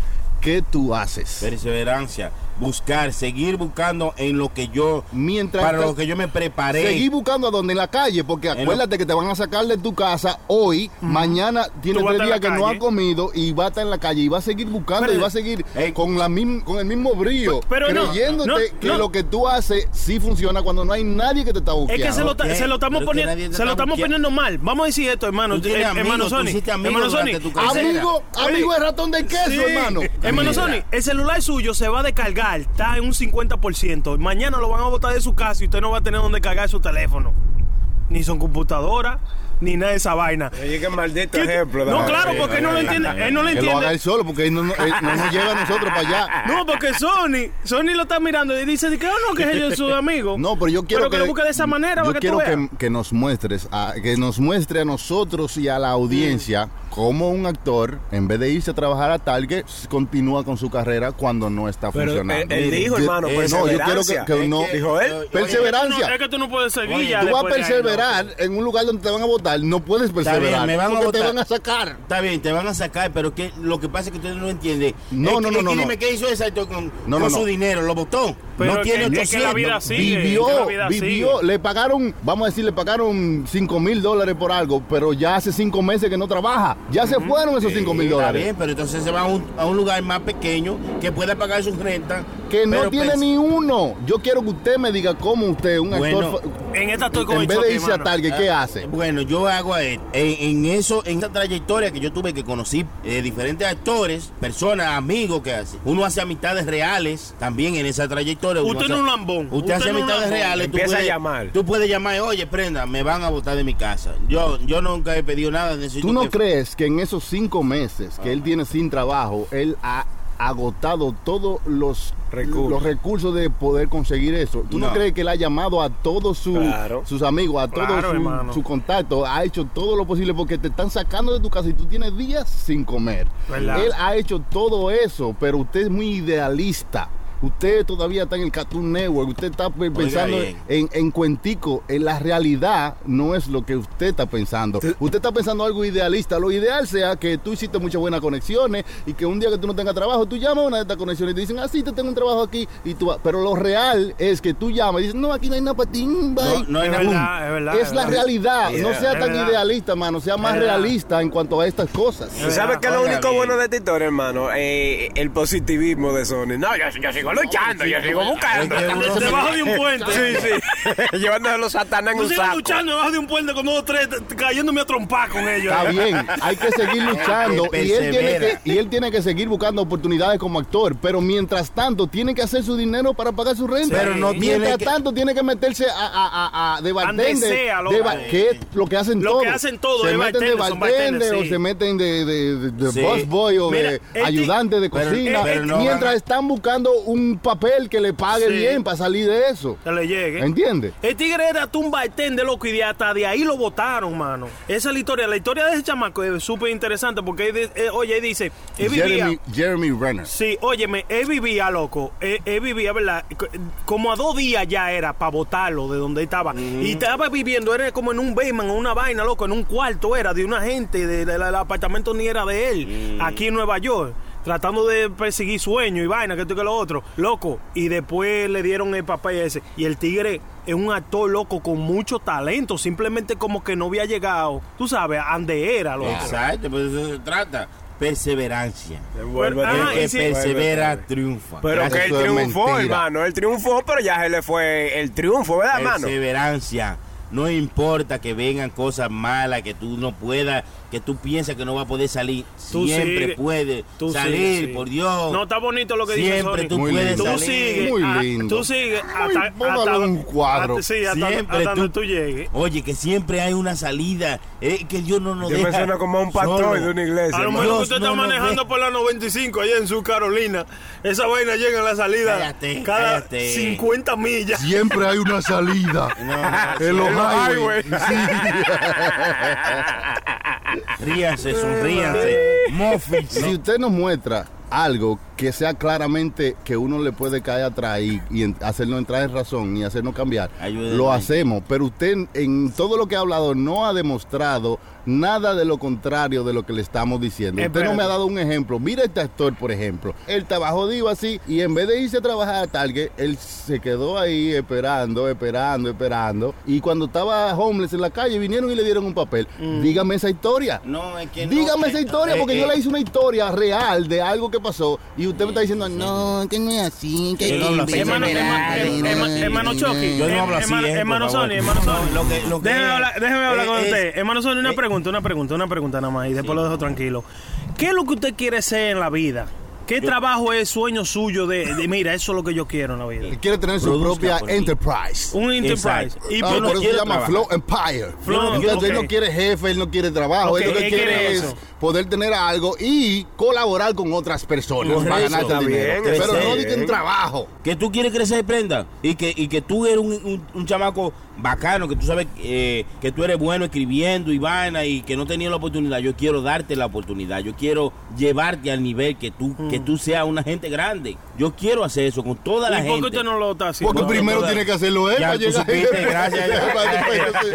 ¿Qué tú haces? Perseverancia. Buscar, seguir buscando en lo que yo, Mientras para te- lo que yo me preparé. Seguir buscando a donde en la calle, porque lo- acuérdate que te van a sacar de tu casa hoy, mañana tiene tres días que no ha comido y va a estar en la calle y va a seguir buscando Pero- y va a seguir con la con el mismo brillo, Pero no, creyéndote no, que no. lo que tú haces sí funciona cuando no hay nadie que te está Es buscando. que se lo, ta- Ok, se lo estamos pero que poniendo, se lo estamos poniendo mal. Vamos a decir esto, hermano. Eh, amigos, hermano Sony. Hermano Sony. Amigo, amigo es ratón de queso, Sí. hermano. Hermano. Sony, el celular suyo se va a descargar, está en un 50%. Mañana lo van a botar de su casa y usted no va a tener donde cargar su teléfono. Ni son computadora, ni nada de esa vaina. Oye, qué maldito ¿Qué- ejemplo. No, claro, porque él no lo entiende. Él no lo Que lo haga entiende. él solo, porque él no, no- él no nos lleva a nosotros para allá. [LAUGHS] No, porque Sony, Sony lo está mirando y dice que no, que ellos son sus amigos. [LAUGHS] No, pero yo quiero Pero que lo busque de esa manera yo para que tú quiero veas. que, que nos muestres, a- que nos muestre a nosotros y a la audiencia cómo un actor, en vez de irse a trabajar a Target, continúa con su carrera cuando no está Pero funcionando. él, él dijo, Yo- hermano, eh, no, yo quiero que, perseverancia. que no. Dijo él. Oye, perseverancia. Es que tú no puedes seguir Oye, ya Tú vas a perseverar en un lugar donde te van a votar, no puedes bien, perseverar. me van a porque te votar. van a sacar. Está bien, te van a sacar, pero que lo que pasa es que usted no entiende. No, Es no, que- no, es no. Dime qué hizo ese actor con, No, con no, su no. dinero, lo botó. Pero no tiene que- es que la 800. vida sigue, vivió, vivió, sigue. le pagaron, vamos a decir, le pagaron 5 mil dólares por algo, pero ya hace 5 meses que no trabaja. Ya se fueron esos 5 mil Está dólares. bien, pero entonces se va a un, a un lugar más pequeño que pueda pagar su renta. Que no pero tiene pens- ni uno. Yo quiero que usted me diga cómo usted, un Bueno, actor, En esta estoy con en el vez choque, de irse a hermano. Target, ¿qué hace? Bueno, yo hago a él. En, en eso, en esa trayectoria que yo tuve que conocí eh, diferentes actores, personas, amigos que hace. Uno hace amistades reales también en esa trayectoria. Usted no es un lambón. Usted, Usted hace no amistades reales. tú Empieza a llamar. Tú puedes llamar, oye, prenda, me van a botar de mi casa. Yo, yo nunca he pedido nada. necesito ¿Tú no que- crees que en esos cinco meses que él tiene sin trabajo, él ha agotado todos los Recursos. los recursos de poder conseguir eso? ¿Tú no, No. crees que él ha llamado a todos su- Claro. sus amigos, a todos su, hermano. su contacto, ha hecho todo lo posible porque te están sacando de tu casa y tú tienes días sin comer? ¿Verdad? Él ha hecho todo eso, pero usted es muy idealista. Usted todavía está en el Cartoon Network, usted está pe- pensando en, en cuentico, en la realidad no es lo que usted está pensando. Usted está pensando algo idealista. Lo ideal sea que tú hiciste muchas buenas conexiones y que un día que tú no tengas trabajo, tú llamas a una de estas conexiones y te dicen, ah, sí, te tengo un trabajo aquí. y tú vas. Pero lo real es que tú llamas y dices, no, aquí no hay nada para ti. mm, bye". No, no hay Es nada. verdad, es verdad. es la verdad. realidad. no sea tan verdad. idealista, mano. Sea más realista en cuanto a estas cosas. ¿Tú sabes qué es lo único bueno de esta historia, hermano? Eh, el positivismo de Sony. No, yo, yo sigo luchando, yo sigo buscando. Debajo de un puente. Sí, sí. [LAUGHS] Llevándose los satanás en un saco. luchando debajo de un puente con dos o tres, cayéndome a trompar con ellos. Está bien, [LAUGHS] hay que seguir luchando y él, tiene que, y él tiene que seguir buscando oportunidades como actor, pero mientras tanto tiene que hacer su dinero para pagar su renta. Pero no mientras tiene que- tanto tiene que meterse a, a, a, a de bartender, sea, loco. de ba- que es lo que hacen Lo todos. que hacen todos, se de meten de bartender, o se meten de, de, de, de Sí. busboy o Mira, de este- ayudante de cocina, pero no mientras van a- están buscando un papel que le pague Sí. bien para salir de eso. Que le llegue. ¿Entiendes? El tigre era un bartender, loco, y de hasta de ahí lo votaron, mano. Esa es la historia. La historia de ese chamaco es súper interesante porque, él, eh, oye, él dice, él vivía... Jeremy, Jeremy Renner. Sí, óyeme, él vivía, loco, él, él vivía, ¿verdad? Co- Como a dos días ya era para votarlo de donde estaba. Y estaba viviendo, era como en un basement o una vaina, loco, en un cuarto era de una gente, del de, el apartamento ni era de él, aquí en Nueva York. Tratando de perseguir sueños y vaina, que esto y que lo otro. Loco. Y después le dieron el papel ese. Y el tigre es un actor loco con mucho talento. Simplemente como que no había llegado, tú sabes, a donde era, loco. Exacto, pues eso se trata. Perseverancia. Pero- El Ah, que sí. persevera triunfa. Pero Gracias. que él triunfó, mentira. hermano. Él triunfó, pero ya se le fue el triunfo, ¿verdad, hermano? Perseverancia. No importa que vengan cosas malas, que tú no puedas, que tú piensas que no vas a poder salir. Tú Siempre sigue. Tú salir, sigue, sí. por Dios. No, está bonito lo que dice Siempre tú Muy puedes lindo. Tú salir. sigues. Muy ah, lindo. Tú sigues Muy- hasta, hasta- un cuadro. hasta- sí, hasta, Siempre hasta tú- donde tú llegues. Oye, que siempre hay una salida. eh, que Dios no nos Yo me deja suena como a un pastor solo. de una iglesia. A lo mejor usted no está manejando por la 95 allá en Sur Carolina. Esa vaina llega a la salida Cállate, cada cállate. 50 millas. Siempre hay una salida. [LAUGHS] No, no, En los En los highways. [LAUGHS] [LAUGHS] Ríanse, sonríanse. Mofis. Si usted nos muestra algo que sea claramente que uno le puede caer atrás y, y en- hacernos entrar en razón y hacernos cambiar, Ayúdenme. lo hacemos. Pero usted en todo lo que ha hablado no ha demostrado nada de lo contrario de lo que le estamos diciendo. Usted no me ha dado un ejemplo. Mira este actor, por ejemplo. Él estaba jodido así y en vez de irse a trabajar a Target, él se quedó ahí esperando, esperando, esperando. Y cuando estaba homeless en la calle, vinieron y le dieron un papel. Dígame esa historia. No, es que no, Dígame eh, esa historia, eh, porque eh, yo le hice una historia real de algo que pasó y usted me está diciendo, no, que no es así, que no hablo así. Hermano, Chucky, Yo no hablo así, hermano, eh. Sony, hermano No, Sony. Déjeme hablar, déjeme hablar con usted. Hermano Sony, una eh, pregunta, una pregunta, una pregunta nada más y después lo dejo tranquilo. ¿Qué es lo que usted quiere ser en la vida? ¿Qué trabajo es sueño suyo de, de, mira, eso es lo que yo quiero en la vida? Él quiere tener su propia ti. enterprise. Un enterprise. Exacto. Y Ah, por- eso se llama trabajar. Flow Empire. Flow, Entonces él no quiere jefe, él no quiere trabajo, él lo que él quiere, quiere es eso. poder tener algo y colaborar con otras personas Correcto. para el dinero. bien, Pero no di que bien. un trabajo. que tú quieres crecer, prenda, y que, y que tú eres un, un- un chamaco bacano, que tú sabes eh, que tú eres bueno escribiendo y vaina y que no tenías la oportunidad. Yo quiero darte la oportunidad, yo quiero llevarte al nivel que tú, que tú seas una gente grande. Yo quiero hacer eso con toda la ¿Y por qué gente. usted no lo está haciendo? Porque No, primero no, tiene que hacerlo él Ya para llegar supiste, gracias. [LAUGHS]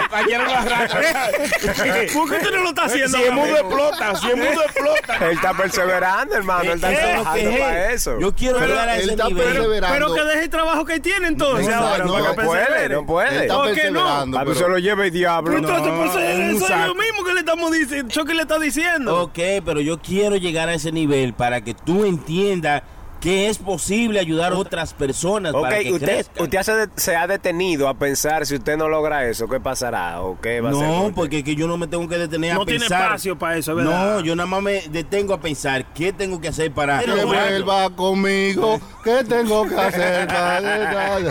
[LAUGHS] ¿Por qué usted no lo está haciendo? Si el ahora mundo explota, si el mundo explota. Él está perseverando, hermano. Él está trabajando es. para eso. Yo quiero llegar a él ese está nivel. perseverando. Pero que deje el trabajo que tiene entonces ahora. no, para No que puede, no puede. ¿Por qué no? pero- se lo lleva el diablo. Entonces, No, pues, eso es lo mismo que le estamos diciendo. Chucky le está diciendo. Ok, pero yo quiero llegar a ese nivel para que tú entiendas que es posible ayudar a otras personas Ok, para que usted, crezcan. usted se ha detenido a pensar si usted no logra eso, ¿qué pasará? ¿O qué va a no, usted? porque es que yo no me tengo que detener No a tiene pensar. espacio para eso, es verdad. No, yo nada más me detengo a pensar qué tengo que hacer para Que vuelva conmigo, ¿qué tengo que hacer para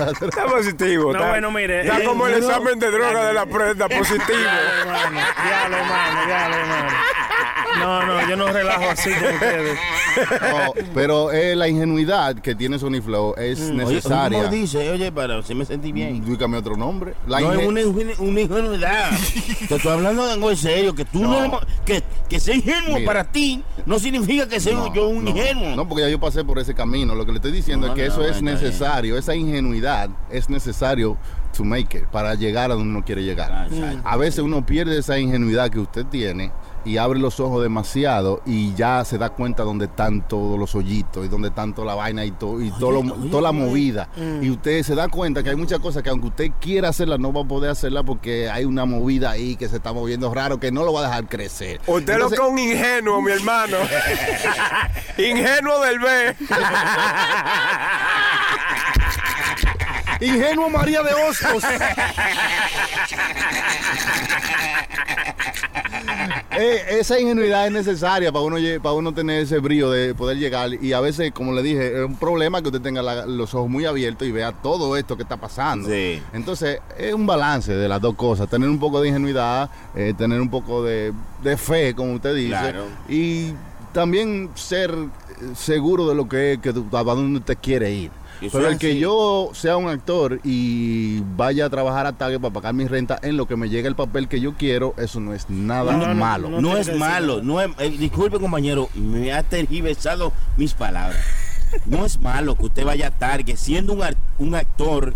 Está positivo. No, está, bueno, mire, Está eh, como el no- examen de droga de la prenda [LAUGHS] positivo. hermano. Diablo, hermano, diablo, hermano. No, no, yo no relajo así con ustedes. No, pero eh, la ingenuidad que tiene Sony Flow es Oye, necesaria. ¿cómo dice? Oye, para si me sentí bien. Dígame otro nombre. La no es una, ingenu- una ingenuidad. [LAUGHS] Te estoy hablando de algo en serio. Que tú no, No. que, que ser ingenuo Mira. para ti no significa que sea No, yo un no, ingenuo. No, porque ya yo pasé por ese camino. Lo que le estoy diciendo No, es que no, eso no, es necesario. Esa ingenuidad es necesario to make it, para llegar a donde uno quiere llegar. A veces uno pierde esa ingenuidad que usted tiene y abre los ojos demasiado y ya se da cuenta dónde están todos los hoyitos y dónde están toda la vaina y, to- y todo lo- oye, toda la oye. movida. Y usted se da cuenta que hay muchas cosas que aunque usted quiera hacerla no va a poder hacerla porque hay una movida ahí que se está moviendo raro que no lo va a dejar crecer. Usted Entonces- lo que es un ingenuo, mi hermano. [LAUGHS] ingenuo del B. Ingenuo María de Hostos. [LAUGHS] [LAUGHS] Eh, esa ingenuidad es necesaria para uno, para uno tener ese brillo de poder llegar. Y a veces, como le dije, es un problema que usted tenga la- los ojos muy abiertos y vea todo esto que está pasando. Sí. Entonces, es un balance de las dos cosas. Tener un poco de ingenuidad, eh, tener un poco de, de fe, como usted dice. Claro. Y también ser seguro de lo que es, que a dónde usted quiere ir. Pero el que así. yo sea un actor y vaya a trabajar a Target para pagar mi renta en lo que me llega el papel que yo quiero, eso no es nada No, no, malo. no. Es malo, no es, eh, disculpe compañero, me ha tergiversado mis palabras. No es malo que usted vaya a Target siendo un, un actor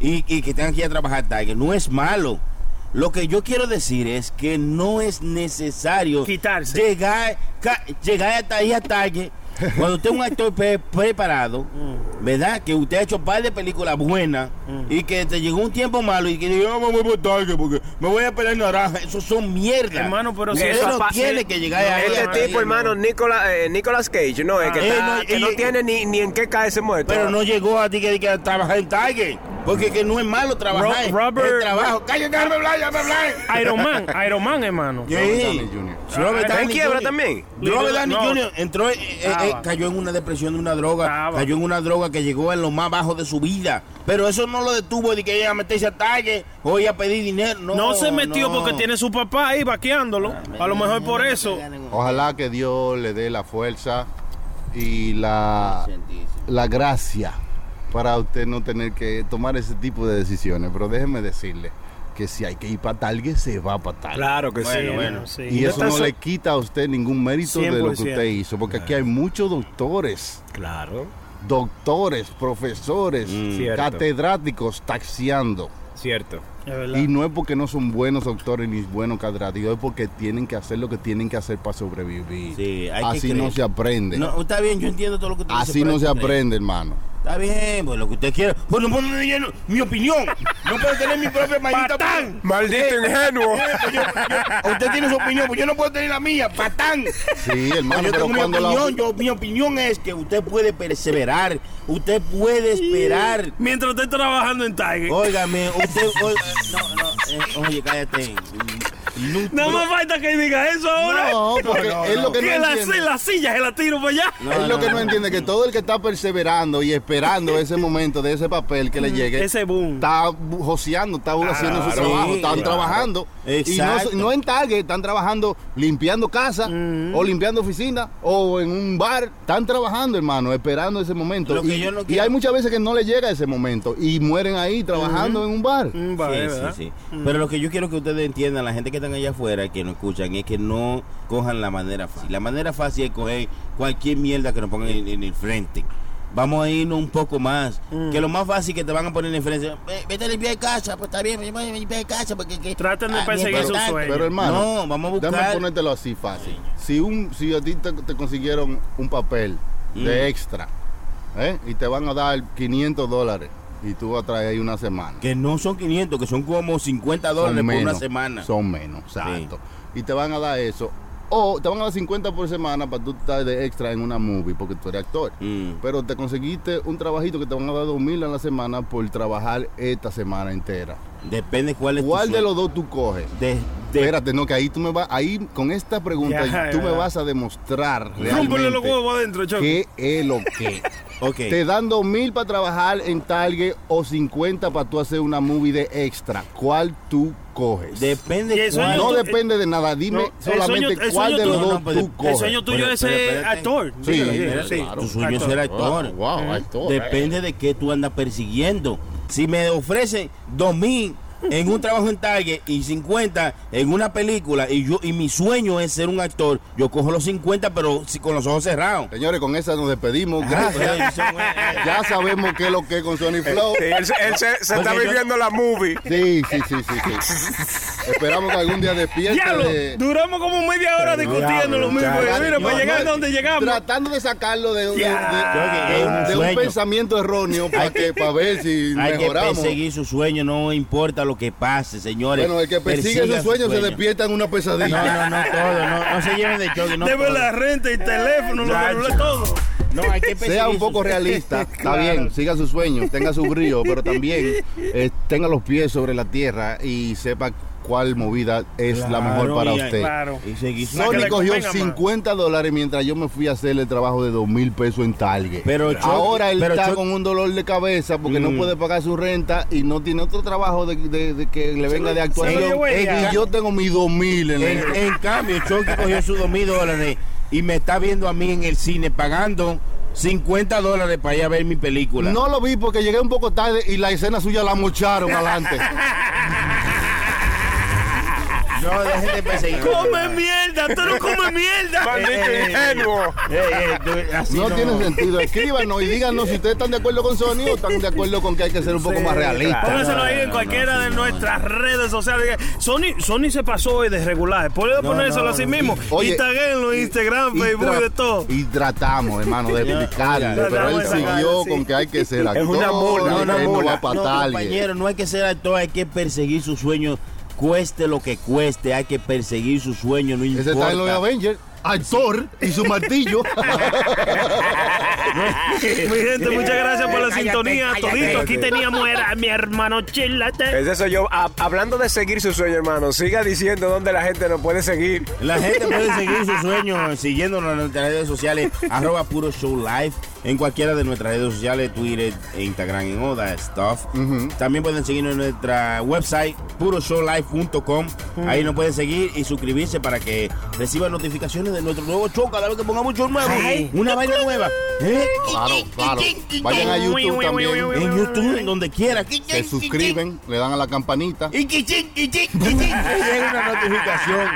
y, y que tenga que ir a trabajar a Target. No es malo. Lo que yo quiero decir es que no es necesario Quitarse. llegar, llegar hasta ahí a Target. Cuando usted es un actor pre- preparado, Mm. ¿verdad? Que usted ha hecho un par de películas buenas y que te llegó un tiempo malo y que diga, "Ah, me voy por Target porque me voy a pelar naranja. Eso son mierda. Hermano, pero si eso no tiene si- que llegar no, ahí. Este no, tipo, no. hermano, Nicolas, eh, Nicolas Cage, no, es que, Eh, está- no, que no y- tiene ni, ni en qué caerse muerto. Pero no llegó a ti que, que a trabajar en Target. Porque que no es malo trabajar. Ro- Robert- el trabajo. Cállate, déjame hablar, déjame hablar. Iron Man, Iron Man, hermano. Sí. ¿Está en quiebra Jr. también? Robert Downey No. Jr. entró, eh, eh, eh, cayó en una depresión de una droga, Estaba. cayó en una droga que llegó en lo más bajo de su vida. Pero eso no lo detuvo de que iba a meterse a Target o iba a pedir dinero. No, No se metió no. porque tiene su papá ahí vaqueándolo. A lo mejor por eso. Ojalá que Dios le dé la fuerza y la, la gracia para usted no tener que tomar ese tipo de decisiones. Pero déjeme decirle que si hay que ir para Target, se va para Target. Claro que Bueno, sí. bueno. sí. Y eso no le quita a usted ningún mérito de lo que 100%. usted hizo, porque aquí hay muchos doctores, Claro. doctores, profesores, Mm. Catedráticos taxiando. Cierto. Y no es porque no son buenos doctores ni buenos catedráticos, es porque tienen que hacer lo que tienen que hacer para sobrevivir. Sí, hay que Así no se aprende. No, está bien, yo entiendo todo lo que tú Así no se aprende, hermano. Está bien, pues lo que usted quiera. Pues no puedo tener mi opinión. No puedo tener mi propia maldita opinión. Maldito ingenuo. Usted tiene su opinión, pues yo no puedo tener la mía. Patán. Sí, hermano, yo pero tengo mi cuando la- opinión. yo- mi opinión es que usted puede perseverar. Usted puede esperar. Mientras esté trabajando en Tiger. Óigame, usted. oiga, no, no, eh, oye, cállate. No, No me falta que diga eso ahora. No, [LAUGHS] porque No, no, es lo que no que la, entiende. la silla se la tiro para allá. no, es lo que no no. entiende, que todo el que está perseverando y esperando ese momento de ese papel que le llegue, Ese boom. está joseando, está haciendo su trabajo, sí, están claro. trabajando. Y Exacto. no, no en Target, están trabajando limpiando casa o limpiando oficina o en un bar. Están trabajando, hermano, esperando ese momento. Lo que y, yo no y quiero- hay muchas veces que no le llega ese momento y mueren ahí trabajando en un bar. Mm, Sí, vale, sí, ¿verdad? sí. Pero lo que yo quiero que ustedes entiendan, la gente que están allá afuera, que nos escuchan, es que no cojan la manera fácil. La manera fácil es coger cualquier mierda que nos pongan en, en el frente. Vamos a irnos un poco más. Mm. Que lo más fácil que te van a poner en frente, "Ve- vete a limpiar casa, pues está bien, voy a limpiar casa porque... Que, Traten de Ah, perseguir tanto- sueños. Pero hermano, No, vamos a buscar- déjame ponértelo así fácil. Si un si a ti te, te consiguieron un papel Mm. de extra ¿eh? y te van a dar 500 dólares y tú vas a traer ahí una semana. Que no son 500, que son como 50 dólares son por una semana. Son menos, exacto. Y te van a dar eso. O te van a dar 50 por semana para tú estar de extra en una movie porque tú eres actor. Mm. Pero te conseguiste un trabajito que te van a dar 2 mil a la semana por trabajar esta semana entera. Depende cuál es tu ¿Cuál de los dos tú coges? De, de- Espérate, no, que ahí tú me vas, ahí con esta pregunta Ya, tú ya, me ya. vas a demostrar los realmente huevos adentro, Chucky. qué es lo que. [LAUGHS] Te dan dos mil para trabajar en Target o 50 para tú hacer una movie de extra. ¿Cuál tú coges? Depende cuál- no tú- depende de nada. Dime No, el solamente sueño- el cuál de los dos no, tú El coges. sueño tuyo es ser actor. Sí, claro. Tu sueño es ser actor. Wow, wow, actor, eh. Depende de qué tú andas persiguiendo. Si me ofrecen dos mil en un trabajo en Target y 50 en una película y yo y mi sueño es ser un actor, yo cojo los 50 pero si- con los ojos cerrados. Señores, con esa nos despedimos. Ah, Gracias. Ya sabemos qué es lo que es con Sony Flow. Sí, él, se- él se, se está yo- viviendo la movie. Sí, sí, sí, sí, sí. Esperamos que algún día despierte de... duramos como media hora discutiendo lo mismo. Mira, para No, llegar no, donde llegamos. Tratando de sacarlo de, de- de- Ya. de- Es un de un sueño. pensamiento erróneo para, Hay que, para ver si Hay que mejoramos. perseguir su sueño, no importa lo que pase, señores. Bueno, el que persigue Persiga su sueño se despierta en una No, pesadilla. no, no todo, no, no se lleven de choque, no Debe todo. la renta y teléfono, Ya, celulares, todo. No, hay que Sea un poco realista, [LAUGHS] está bien, siga su sueño, tenga su brillo, pero también [LAUGHS] eh, tenga los pies sobre la tierra y sepa cuál movida es la mejor para y- usted. Claro. Y Sony le cogió más. 50 dólares mientras yo me fui a hacer el trabajo de 2 mil pesos en Target. Pero Ahora él pero está con un dolor de cabeza porque no Mm. puede pagar su renta y no tiene otro trabajo de, de- de que le venga de actuación. Y yo tengo mis 2 mil en En, el... en cambio, Chucky cogió sus dos mil dólares y me está viendo a mí en el cine pagando 50 dólares para ir a ver mi película. No lo vi porque llegué un poco tarde y la escena suya la mocharon adelante. [LAUGHS] No, dejen de perseguir. Come mierda, tú no comes [LAUGHS] mierda. Maldito eh, ingenuo. Eh, eh, No, tiene sentido. Escríbanos y díganos si ustedes están de acuerdo con Sony o están de acuerdo con que hay que ser un poco más realistas. Póngaselo ahí No, en no, cualquiera no, de nuestras redes sociales. Sony, Sony se pasó hoy de regular. Puede No, ponérselo no, así no. mismo. Oye, Instagram, Instagram, Y Facebook, de todo. Y tratamos, hermano, de oiga, pero él siguió sí. con que hay que ser actor. una mula, y una él no mula. va para No, compañero, no hay que ser actor, hay que perseguir su sueño, cueste lo que cueste, hay que perseguir su sueño, no importa. Ese está en los Avengers. Actor y su martillo. [LAUGHS] Mi gente, muchas gracias por la Cállate, sintonía. cállate. Todito, aquí teníamos era a mi hermano Chilate. Es eso yo. a- hablando de seguir su sueño, hermano, siga diciendo dónde la gente nos puede seguir. La gente puede seguir su [LAUGHS] sueño siguiéndonos en nuestras redes sociales, [LAUGHS] arroba puro show live, en cualquiera de nuestras redes sociales, Twitter e Instagram, en all that stuff. También pueden seguirnos en nuestra website, puroshowlive.com. Ahí nos pueden seguir y suscribirse para que reciban notificaciones de nuestro nuevo show cada vez que pongamos show nuevo. Ay. Una vaina nueva. ¿Eh? Claro, claro. Vayan a YouTube también. En YouTube, donde quiera. Se suscriben, le dan a la campanita. [LAUGHS] Y llega una notificación.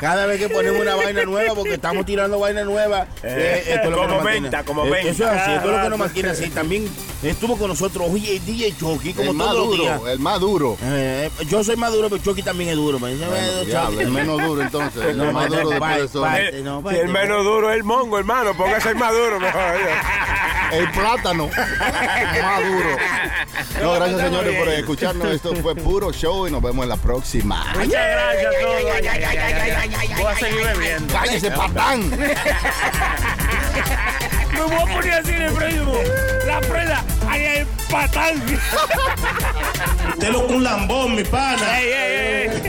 Cada vez que ponemos una vaina nueva, porque estamos tirando vaina nueva. eh, esto es lo que como mantiene. venta, como Eh, venta. Eso es así, es lo que nos mantiene así. También estuvo con nosotros, oye, el DJ Chucky, como El más todos los días. duro, el más duro. Eh, yo soy más duro, pero Chucky también es duro. me dice, Bueno, "Eh, diablo, Chucky". el menos duro entonces. El No, más duro de eso. bye. Eh, no, si el menos duro es el mongo, hermano, póngase el más duro. El plátano. [LAUGHS] más duro. No, gracias señores por escucharnos. Esto fue puro show y nos vemos en la próxima. Muchas gracias a todos. Voy a seguir bebiendo. ¡Cállese, patán! [LAUGHS] Me voy a poner así en el Facebook. La prenda. Ay, ay, patán. Te lo un lambón, mi pana. Ey, ey, ey.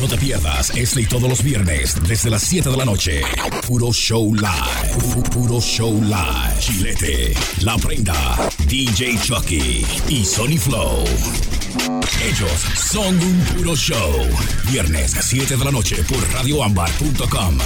No te pierdas este y todos los viernes desde las 7 de la noche. Puro Show Live. Pu- Puro Show Live. Chilete, La Prenda, DJ Chucky y Sony Flow. Ellos son un puro show. Viernes 7 de la noche por radioambar.com.